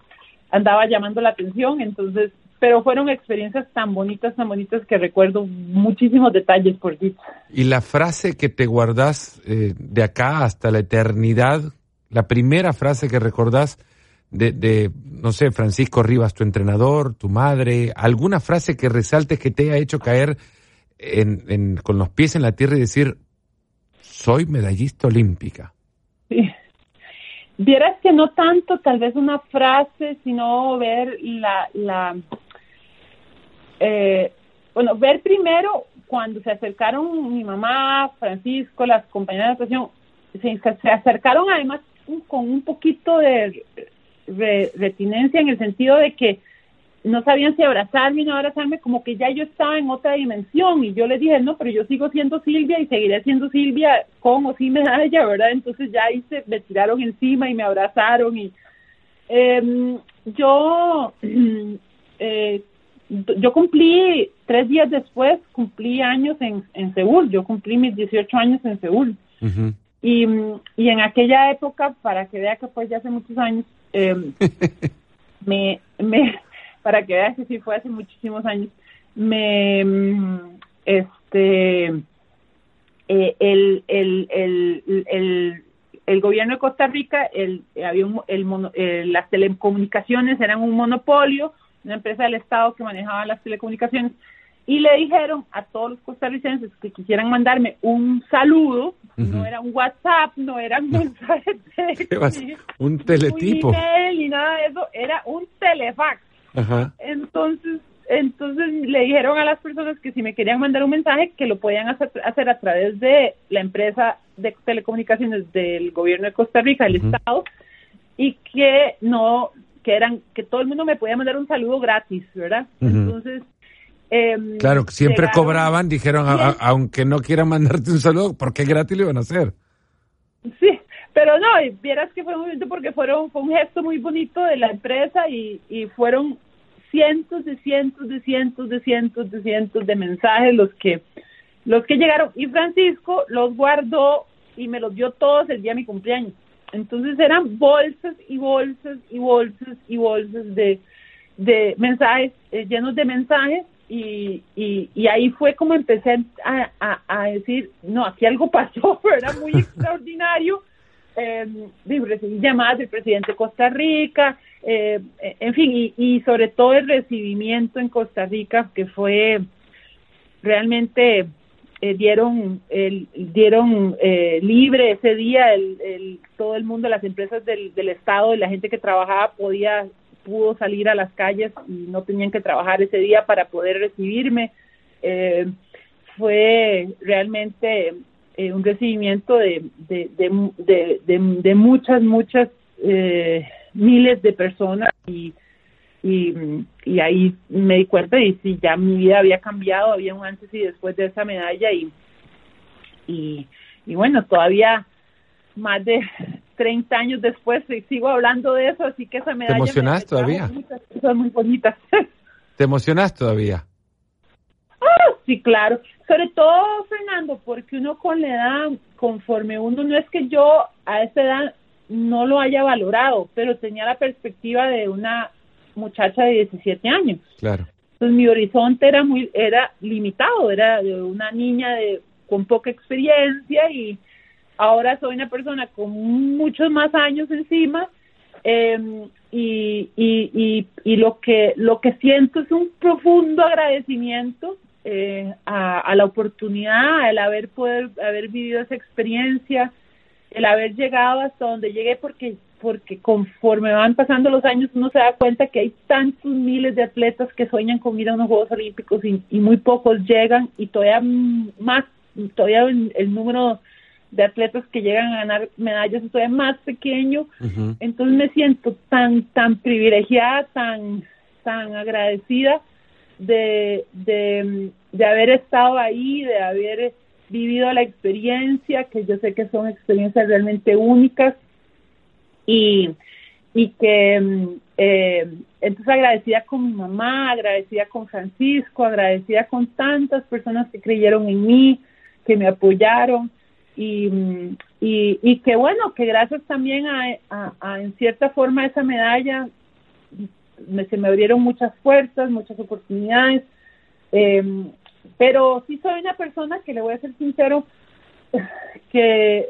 andaba llamando la atención entonces pero fueron experiencias tan bonitas, tan bonitas que recuerdo muchísimos detalles por ti. Y la frase que te guardas eh, de acá hasta la eternidad, la primera frase que recordás de, de, no sé, Francisco Rivas, tu entrenador, tu madre, alguna frase que resaltes que te haya hecho caer en, en, con los pies en la tierra y decir, soy medallista olímpica. Sí. Vieras que no tanto tal vez una frase, sino ver la, la, eh, bueno, ver primero cuando se acercaron mi mamá, Francisco, las compañeras de natación, se, acercaron además con un poquito de retinencia en el sentido de que no sabían si abrazarme o no abrazarme, como que ya yo estaba en otra dimensión y yo les dije, no, pero yo sigo siendo Silvia y seguiré siendo Silvia con o sin medalla, ¿verdad? Entonces ya ahí se me tiraron encima y me abrazaron y eh, yo eh, yo cumplí tres días después, cumplí años en, en Seúl, yo cumplí mis 18 años en Seúl. y, y en aquella época, para que vea que fue ya hace muchos años, em, me, me, para que vea que sí fue hace muchísimos años, me, este, eh, el, el, el, el, el gobierno de Costa Rica, el, había un, el, eh, las telecomunicaciones eran un monopolio, una empresa del Estado que manejaba las telecomunicaciones, y le dijeron a todos los costarricenses que quisieran mandarme un saludo, no era un WhatsApp, no era un mensaje de un teletipo, un email ni nada de eso, era un telefax. Entonces, entonces le dijeron a las personas que si me querían mandar un mensaje que lo podían hacer, hacer a través de la empresa de telecomunicaciones del gobierno de Costa Rica, del Estado, y que no que eran que todo el mundo me podía mandar un saludo gratis, ¿verdad? Entonces eh, claro, siempre cobraban, dijeron, aunque no quieran mandarte un saludo, ¿por qué gratis lo iban a hacer? Sí, pero no, y vieras que fue muy bonito porque fueron, fue un gesto muy bonito de la empresa y, y fueron cientos de cientos de cientos de cientos de cientos de mensajes los que los que llegaron y Francisco los guardó y me los dio todos el día de mi cumpleaños. Entonces eran bolsas y bolsas y bolsas y bolsas de, de mensajes, eh, llenos de mensajes, y, y, y, ahí fue como empecé a, a, decir, no, aquí algo pasó, era muy extraordinario. Eh, recibí llamadas del presidente de Costa Rica, eh, en fin, y, y sobre todo el recibimiento en Costa Rica, que fue realmente eh, dieron el, dieron eh, libre ese día el, todo el mundo las empresas del, del estado y la gente que trabajaba podía pudo salir a las calles y no tenían que trabajar ese día para poder recibirme. Eh, fue realmente un recibimiento de de, de, de, muchas muchas miles de personas y y, ahí me di cuenta y si ya mi vida había cambiado, había un antes y después de esa medalla y, y, bueno, todavía más de 30 años después sigo hablando de eso, así que esa medalla... ¿Te emocionas todavía? Muchas cosas muy bonitas. ¿Te emocionas todavía? Ah, sí, claro. Sobre todo, Fernando, porque uno con la edad, conforme uno, no es que yo a esa edad no lo haya valorado, pero tenía la perspectiva de una muchacha de 17 años. Claro. Entonces mi horizonte era muy era limitado, era de una niña de con poca experiencia y ahora soy una persona con muchos más años encima em, y, y, y, lo que lo que siento es un profundo agradecimiento eh, a, a, la oportunidad, el haber poder haber vivido esa experiencia, el haber llegado hasta donde llegué porque porque conforme van pasando los años uno se da cuenta que hay tantos miles de atletas que sueñan con ir a unos Juegos Olímpicos y, muy pocos llegan y todavía más, todavía el, número de atletas que llegan a ganar medallas es todavía más pequeño, entonces me siento tan, tan privilegiada, tan, tan agradecida de, de, de haber estado ahí, de haber vivido la experiencia, que yo sé que son experiencias realmente únicas. Y, y que mm, eh, entonces agradecida con mi mamá, agradecida con Francisco, agradecida con tantas personas que creyeron en mí, que me apoyaron y, y, y que bueno, que gracias también a, a, en cierta forma esa medalla me, se me abrieron muchas puertas, muchas oportunidades, eh, pero sí soy una persona que le voy a ser sincero, que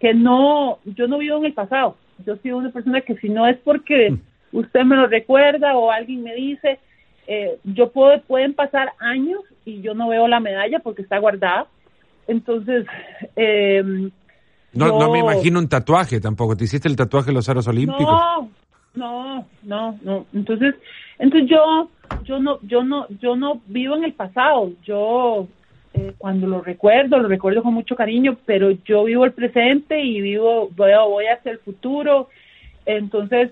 que no, yo no vivo en el pasado. Yo soy una persona que si no es porque mm. usted me lo recuerda o alguien me dice, eh, yo puedo, pueden pasar años y yo no veo la medalla porque está guardada. Entonces, eh, no, no me imagino un tatuaje tampoco. ¿Te hiciste el tatuaje de los aros olímpicos? No, no, no, no. Entonces, entonces yo, yo no, yo no, yo no vivo en el pasado. Yo eh, cuando lo recuerdo, lo recuerdo con mucho cariño, pero yo vivo el presente y vivo, voy, voy hacia el futuro. Entonces,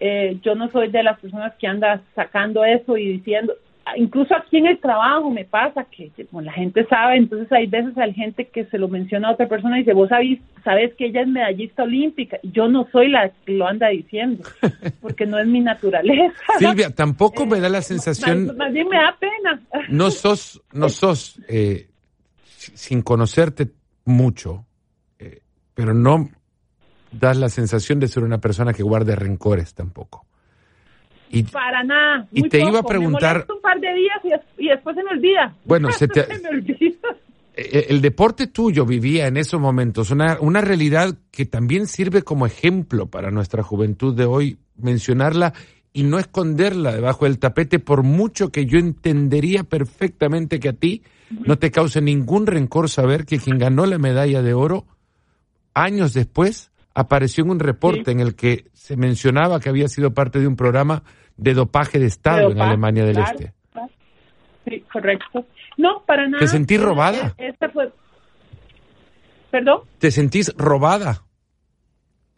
eh, yo no soy de las personas que anda sacando eso y diciendo, incluso aquí en el trabajo me pasa que la gente sabe, entonces hay veces hay gente que se lo menciona a otra persona y dice, vos sabés, sabes que ella es medallista olímpica, yo no soy la que lo anda diciendo, porque no es mi naturaleza. Silvia, tampoco me da la eh, sensación... Más, bien me da pena. No sos, no sos, eh, sin conocerte mucho, eh, pero no das la sensación de ser una persona que guarde rencores tampoco. Y, Para nada. Y te iba a preguntar. un par de días y, después se me olvida. Bueno, se te. E, el deporte tuyo vivía en esos momentos una, una realidad que también sirve como ejemplo para nuestra juventud de hoy, mencionarla y no esconderla debajo del tapete, por mucho que yo entendería perfectamente que a ti no te cause ningún rencor saber que quien ganó la medalla de oro años después apareció en un reporte en el que se mencionaba que había sido parte de un programa de dopaje de Estado en Alemania del Este. Sí, correcto. No, para nada. ¿Te sentís robada? Eh, fue... ¿Perdón? ¿Te sentís robada?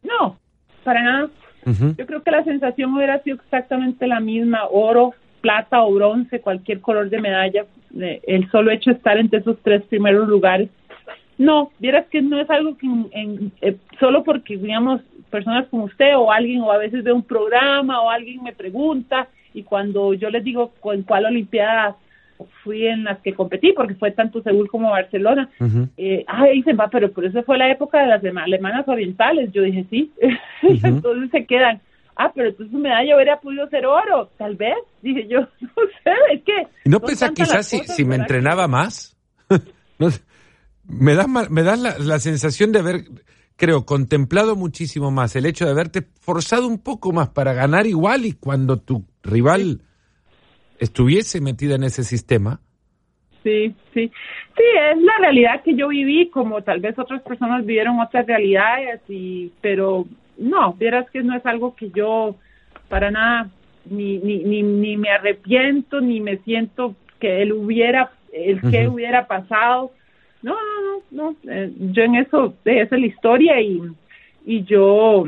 No, para nada. Yo creo que la sensación hubiera sido exactamente la misma, oro, plata o bronce, cualquier color de medalla. El solo hecho de estar entre esos tres primeros lugares no, vieras que no es algo que en, eh, solo porque, digamos, personas como usted o alguien, o a veces veo un programa o alguien me pregunta y cuando yo les digo en cuál Olimpiada fui en las que competí, porque fue tanto Seúl como Barcelona, eh, ah, dicen, va, pero por eso fue la época de las alemanas orientales. Yo dije, sí, entonces se quedan. Ah, pero entonces su medalla hubiera podido ser oro, tal vez. Dije yo, no sé, es que... ¿No piensa quizás si, si me entrenaba más? no sé me das, me das la, sensación de haber, creo, contemplado muchísimo más el hecho de haberte forzado un poco más para ganar igual y cuando tu rival estuviese metida en ese sistema. Sí, sí. Sí, es la realidad que yo viví, como tal vez otras personas vivieron otras realidades, y, pero no, vieras que no es algo que yo para nada ni, ni, ni, ni me arrepiento, ni me siento que él hubiera, el que hubiera pasado no, no, no, no. Eh, yo en eso, esa es la historia y, y yo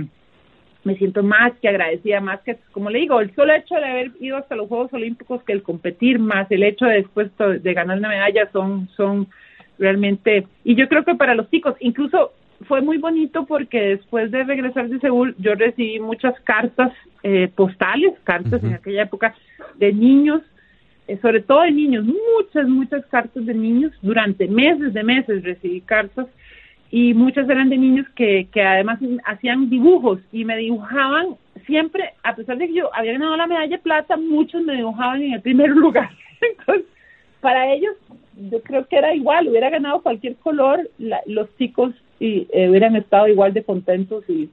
me siento más que agradecida, más que, como le digo, el solo hecho de haber ido hasta los Juegos Olímpicos, que el competir, más el hecho de después de ganar una medalla, son, son realmente, y yo creo que para los chicos, incluso fue muy bonito porque después de regresar de Seúl, yo recibí muchas cartas eh, postales, cartas en aquella época, de niños sobre todo de niños, muchas, muchas cartas de niños, durante meses de meses recibí cartas y muchas eran de niños que, que además hacían dibujos y me dibujaban siempre, a pesar de que yo había ganado la medalla de plata, muchos me dibujaban en el primer lugar. Entonces, para ellos, yo creo que era igual, hubiera ganado cualquier color, los chicos y, eh, hubieran estado igual de contentos y,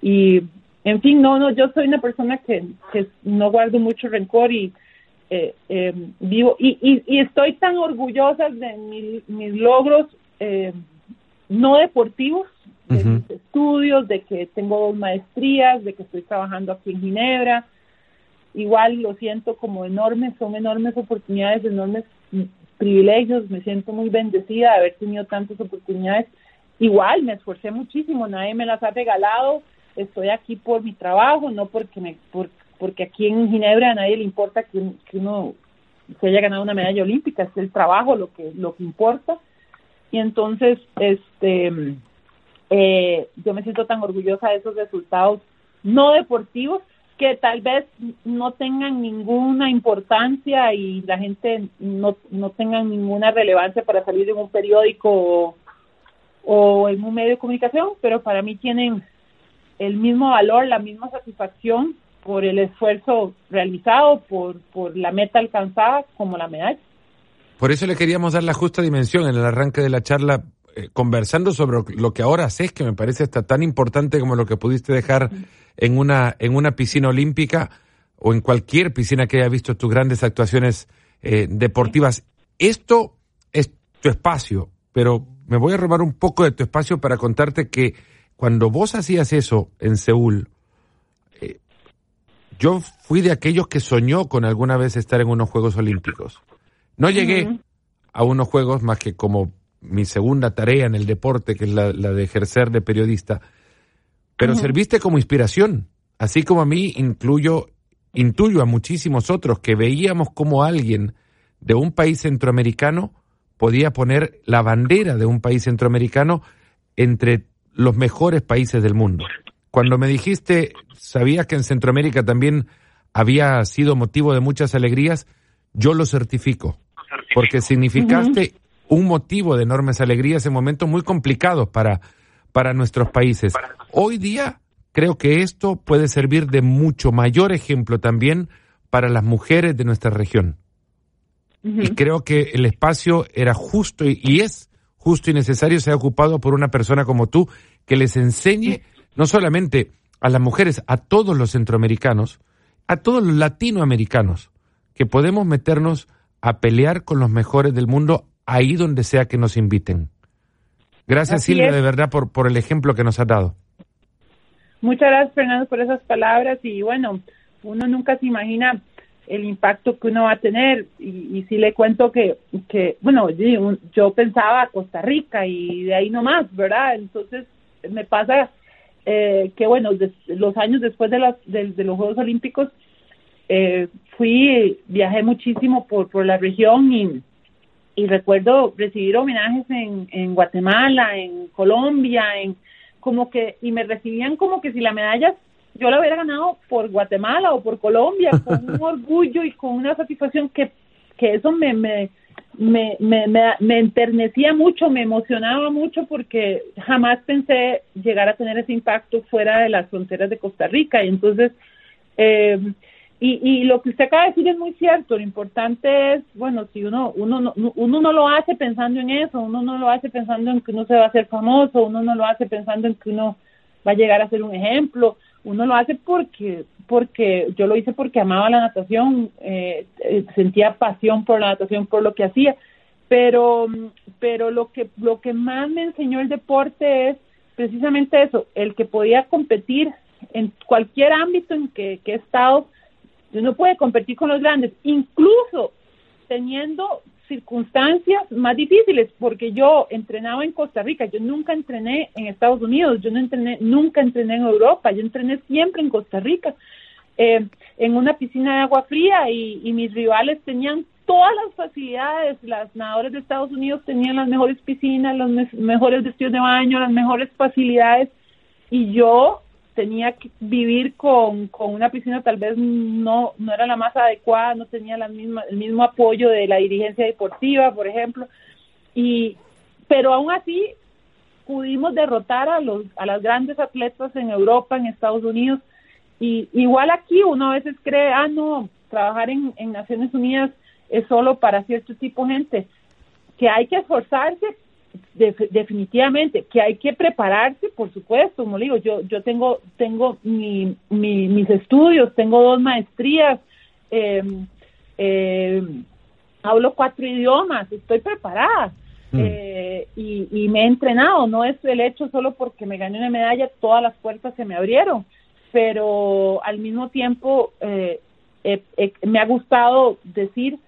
y, en fin, no, no, yo soy una persona que, que no guardo mucho rencor y eh, eh, vivo y, y, estoy tan orgullosa de mis logros eh, no deportivos, de mis estudios, de que tengo dos maestrías, de que estoy trabajando aquí en Ginebra. Igual lo siento como enormes, son enormes oportunidades, enormes privilegios, me siento muy bendecida de haber tenido tantas oportunidades. Igual me esforcé muchísimo, nadie me las ha regalado, estoy aquí por mi trabajo, no porque me, por, porque aquí en Ginebra a nadie le importa que, uno se haya ganado una medalla olímpica, es el trabajo lo que lo que importa. Y entonces, este, eh, yo me siento tan orgullosa de esos resultados no deportivos que tal vez no tengan ninguna importancia y la gente no, no tengan ninguna relevancia para salir en un periódico o, o en un medio de comunicación, pero para mí tienen el mismo valor, la misma satisfacción por el esfuerzo realizado, por, por la meta alcanzada como la medalla. Por eso le queríamos dar la justa dimensión en el arranque de la charla, eh, conversando sobre lo que ahora haces, que me parece hasta tan importante como lo que pudiste dejar en una, en una piscina olímpica o en cualquier piscina que haya visto tus grandes actuaciones eh, deportivas. Esto es tu espacio, pero me voy a robar un poco de tu espacio para contarte que cuando vos hacías eso en Seúl, yo fui de aquellos que soñó con alguna vez estar en unos Juegos Olímpicos. No llegué a unos Juegos más que como mi segunda tarea en el deporte, que es la, de ejercer de periodista, pero serviste como inspiración, así como a mí incluyo intuyo a muchísimos otros que veíamos como alguien de un país centroamericano podía poner la bandera de un país centroamericano entre los mejores países del mundo. Cuando me dijiste, sabías que en Centroamérica también había sido motivo de muchas alegrías, yo lo certifico, porque significaste un motivo de enormes alegrías en momentos muy complicados para, para nuestros países. Hoy día creo que esto puede servir de mucho mayor ejemplo también para las mujeres de nuestra región. Y creo que el espacio era justo y, es justo y necesario ser ocupado por una persona como tú que les enseñe no solamente a las mujeres, a todos los centroamericanos, a todos los latinoamericanos, que podemos meternos a pelear con los mejores del mundo ahí donde sea que nos inviten. Gracias Silvia, de verdad, por, por el ejemplo que nos ha dado. Muchas gracias Fernando por esas palabras y bueno, uno nunca se imagina el impacto que uno va a tener y, si le cuento que, que bueno, yo pensaba Costa Rica y de ahí nomás, ¿verdad? Entonces me pasa eh, que bueno, los años después de, las, de, los Juegos Olímpicos eh, fui, viajé muchísimo por, por la región y, y recuerdo recibir homenajes en, en Guatemala, en Colombia, en como que, y me recibían como que si la medalla yo la hubiera ganado por Guatemala o por Colombia, con un orgullo y con una satisfacción que, que eso me, me, me, me, me, enternecía mucho, me emocionaba mucho porque jamás pensé llegar a tener ese impacto fuera de las fronteras de Costa Rica. Y entonces, eh, y, y lo que usted acaba de decir es muy cierto, lo importante es, bueno, si uno, uno, no, uno no lo hace pensando en eso, uno no lo hace pensando en que uno se va a hacer famoso, uno no lo hace pensando en que uno va a llegar a ser un ejemplo, uno lo hace porque, porque yo lo hice porque amaba la natación, eh, eh, sentía pasión por la natación, por lo que hacía, pero, pero lo que, lo que más me enseñó el deporte es precisamente eso, el que podía competir en cualquier ámbito en que, que he estado, uno puede competir con los grandes, incluso teniendo circunstancias más difíciles, porque yo entrenaba en Costa Rica, yo nunca entrené en Estados Unidos, yo no entrené, nunca entrené en Europa, yo entrené siempre en Costa Rica, eh, en una piscina de agua fría y, y mis rivales tenían todas las facilidades, las nadadoras de Estados Unidos tenían las mejores piscinas, los mejores vestidos de baño, las mejores facilidades y yo tenía que vivir con, con una piscina tal vez no, no era la más adecuada, no tenía la misma, el mismo apoyo de la dirigencia deportiva, por ejemplo, y pero aún así pudimos derrotar a los a las grandes atletas en Europa, en Estados Unidos, y igual aquí uno a veces cree, ah, no, trabajar en, en Naciones Unidas es solo para cierto tipo de gente, que hay que esforzarse, definitivamente que hay que prepararse, por supuesto, como digo, yo yo tengo tengo mi, mis estudios, tengo dos maestrías, eh, eh, hablo cuatro idiomas, estoy preparada mm. eh, y, y me he entrenado, no es el hecho solo porque me gané una medalla, todas las puertas se me abrieron, pero al mismo tiempo me ha gustado decir,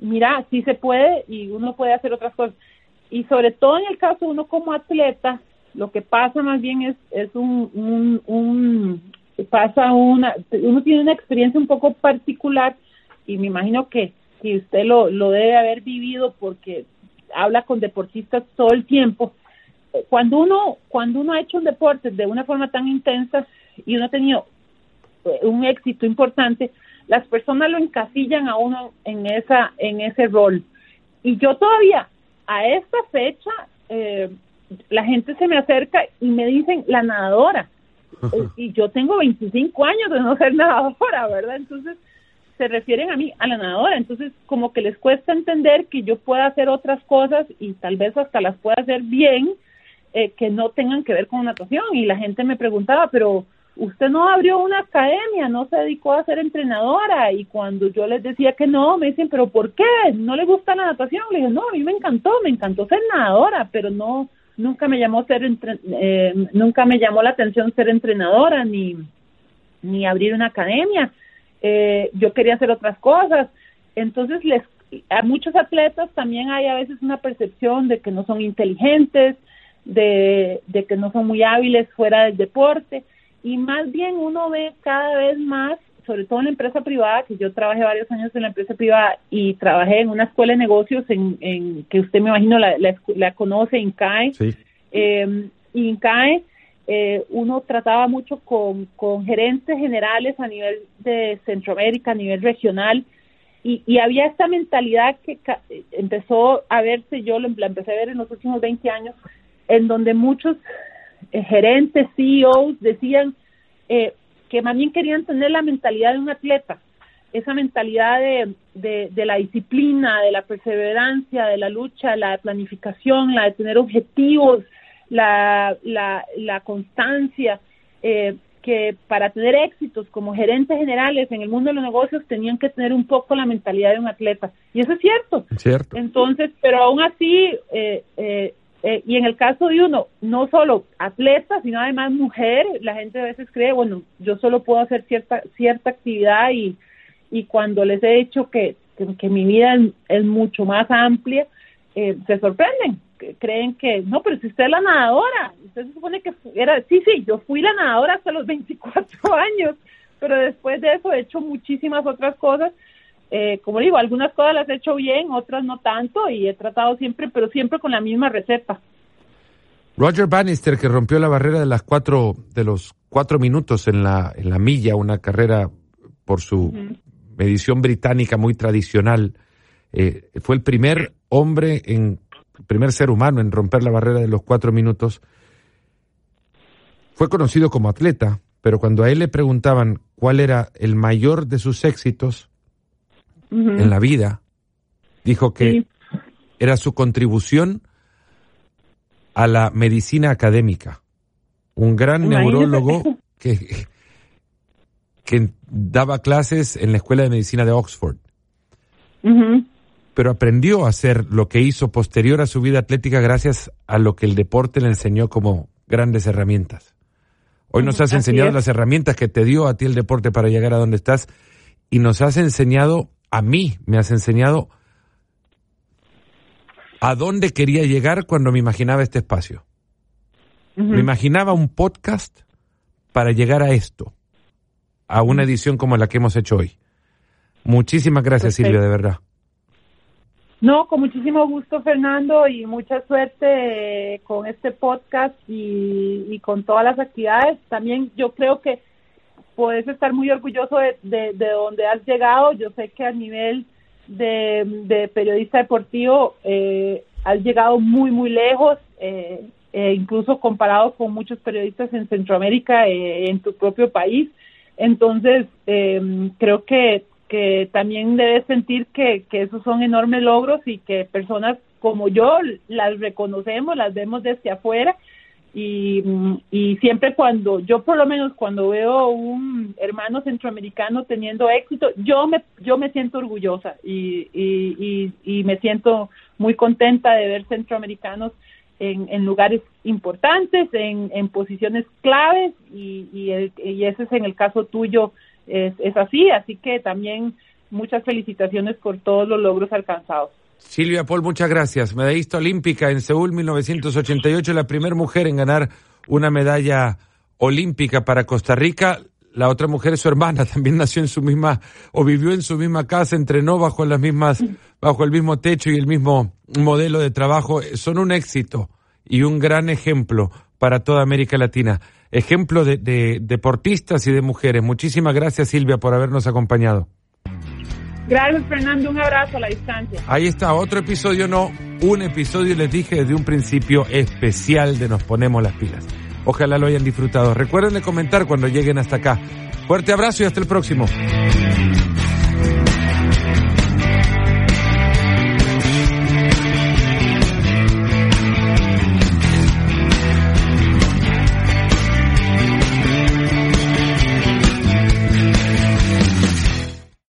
mira, sí se puede y uno puede hacer otras cosas y sobre todo en el caso de uno como atleta, lo que pasa más bien es, es un, un, pasa una, uno tiene una experiencia un poco particular y me imagino que, que usted lo, lo debe haber vivido porque habla con deportistas todo el tiempo. Cuando uno, cuando uno ha hecho un deporte de una forma tan intensa y uno ha tenido eh, un éxito importante, las personas lo encasillan a uno en esa, en ese rol. Y yo todavía, a esta fecha eh, la gente se me acerca y me dicen la nadadora. y yo tengo 25 años de no ser nadadora, ¿verdad? Entonces se refieren a mí, a la nadadora. Entonces como que les cuesta entender que yo pueda hacer otras cosas y tal vez hasta las pueda hacer bien eh, que no tengan que ver con natación. Y la gente me preguntaba, pero usted no abrió una academia, no se dedicó a ser entrenadora y cuando yo les decía que no, me dicen, pero ¿por qué? ¿No le gusta la natación? Le dije, no, a mí me encantó, me encantó ser nadadora, pero no, nunca me llamó ser, eh, nunca me llamó la atención ser entrenadora ni, ni abrir una academia. Eh, yo quería hacer otras cosas. Entonces, les, a muchos atletas también hay a veces una percepción de que no son inteligentes, de, de que no son muy hábiles fuera del deporte y más bien uno ve cada vez más, sobre todo en la empresa privada, que yo trabajé varios años en la empresa privada y trabajé en una escuela de negocios en, que usted me imagino la, la, conoce, INCAE. Sí. Eh, INCAE, eh, uno trataba mucho con, con gerentes generales a nivel de Centroamérica, a nivel regional, y, y había esta mentalidad que empezó a verse, yo la empecé a ver en los últimos 20 años, en donde muchos gerentes, CEOs decían eh, que más bien querían tener la mentalidad de un atleta, esa mentalidad de, de, la disciplina, de la perseverancia, de la lucha, la planificación, la de tener objetivos, la, la, la constancia, eh, que para tener éxitos como gerentes generales en el mundo de los negocios tenían que tener un poco la mentalidad de un atleta. Y eso es cierto. Cierto. Entonces, pero aún así, eh, eh, eh, y en el caso de uno, no solo atleta, sino además mujer, la gente a veces cree, bueno, yo solo puedo hacer cierta cierta actividad y, y cuando les he dicho que, que, mi vida es, mucho más amplia, se sorprenden creen que, no, pero si usted es la nadadora, usted se supone que era, sí, sí, yo fui la nadadora hasta los 24 años, pero después de eso he hecho muchísimas otras cosas. Eh, como digo, algunas cosas las he hecho bien, otras no tanto, y he tratado siempre, pero siempre con la misma receta. Roger Bannister, que rompió la barrera de las cuatro, de los cuatro minutos en la, en la milla, una carrera por su medición británica muy tradicional, eh, fue el primer hombre en primer ser humano en romper la barrera de los cuatro minutos, fue conocido como atleta, pero cuando a él le preguntaban cuál era el mayor de sus éxitos en la vida, dijo que era su contribución a la medicina académica. Un gran neurólogo que, que daba clases en la Escuela de Medicina de Oxford. Pero aprendió a hacer lo que hizo posterior a su vida atlética gracias a lo que el deporte le enseñó como grandes herramientas. Hoy nos has enseñado las herramientas que te dio a ti el deporte para llegar a donde estás y nos has enseñado, a mí me has enseñado a dónde quería llegar cuando me imaginaba este espacio. Me imaginaba un podcast para llegar a esto, a una edición como la que hemos hecho hoy. Muchísimas gracias, Silvia, de verdad. No, con muchísimo gusto, Fernando, y mucha suerte eh, con este podcast y, con todas las actividades. También yo creo que puedes estar muy orgulloso de, de, donde has llegado. Yo sé que a nivel de, periodista deportivo eh, has llegado muy, muy lejos, eh, incluso comparado con muchos periodistas en Centroamérica, en tu propio país. Entonces, creo que que también debes sentir que, que esos son enormes logros y que personas como yo las reconocemos, las vemos desde afuera y, y siempre cuando, yo por lo menos cuando veo un hermano centroamericano teniendo éxito, yo me, yo me siento orgullosa y, y, y, me siento muy contenta de ver centroamericanos en, en lugares importantes, en, en posiciones claves y, y, y ese es en el caso tuyo es así, así que también muchas felicitaciones por todos los logros alcanzados. Silvia Paul, muchas gracias. Medallista olímpica en Seúl 1988, la primera mujer en ganar una medalla olímpica para Costa Rica. La otra mujer es su hermana, también nació en su misma o vivió en su misma casa, entrenó bajo las mismas bajo el mismo techo y el mismo modelo de trabajo. Son un éxito y un gran ejemplo para toda América Latina ejemplo de, deportistas y de mujeres. Muchísimas gracias Silvia por habernos acompañado. Gracias Fernando, un abrazo a la distancia. Ahí está, otro episodio no, un episodio les dije desde un principio especial de Nos Ponemos las Pilas. Ojalá lo hayan disfrutado. Recuerden de comentar cuando lleguen hasta acá. Fuerte abrazo y hasta el próximo.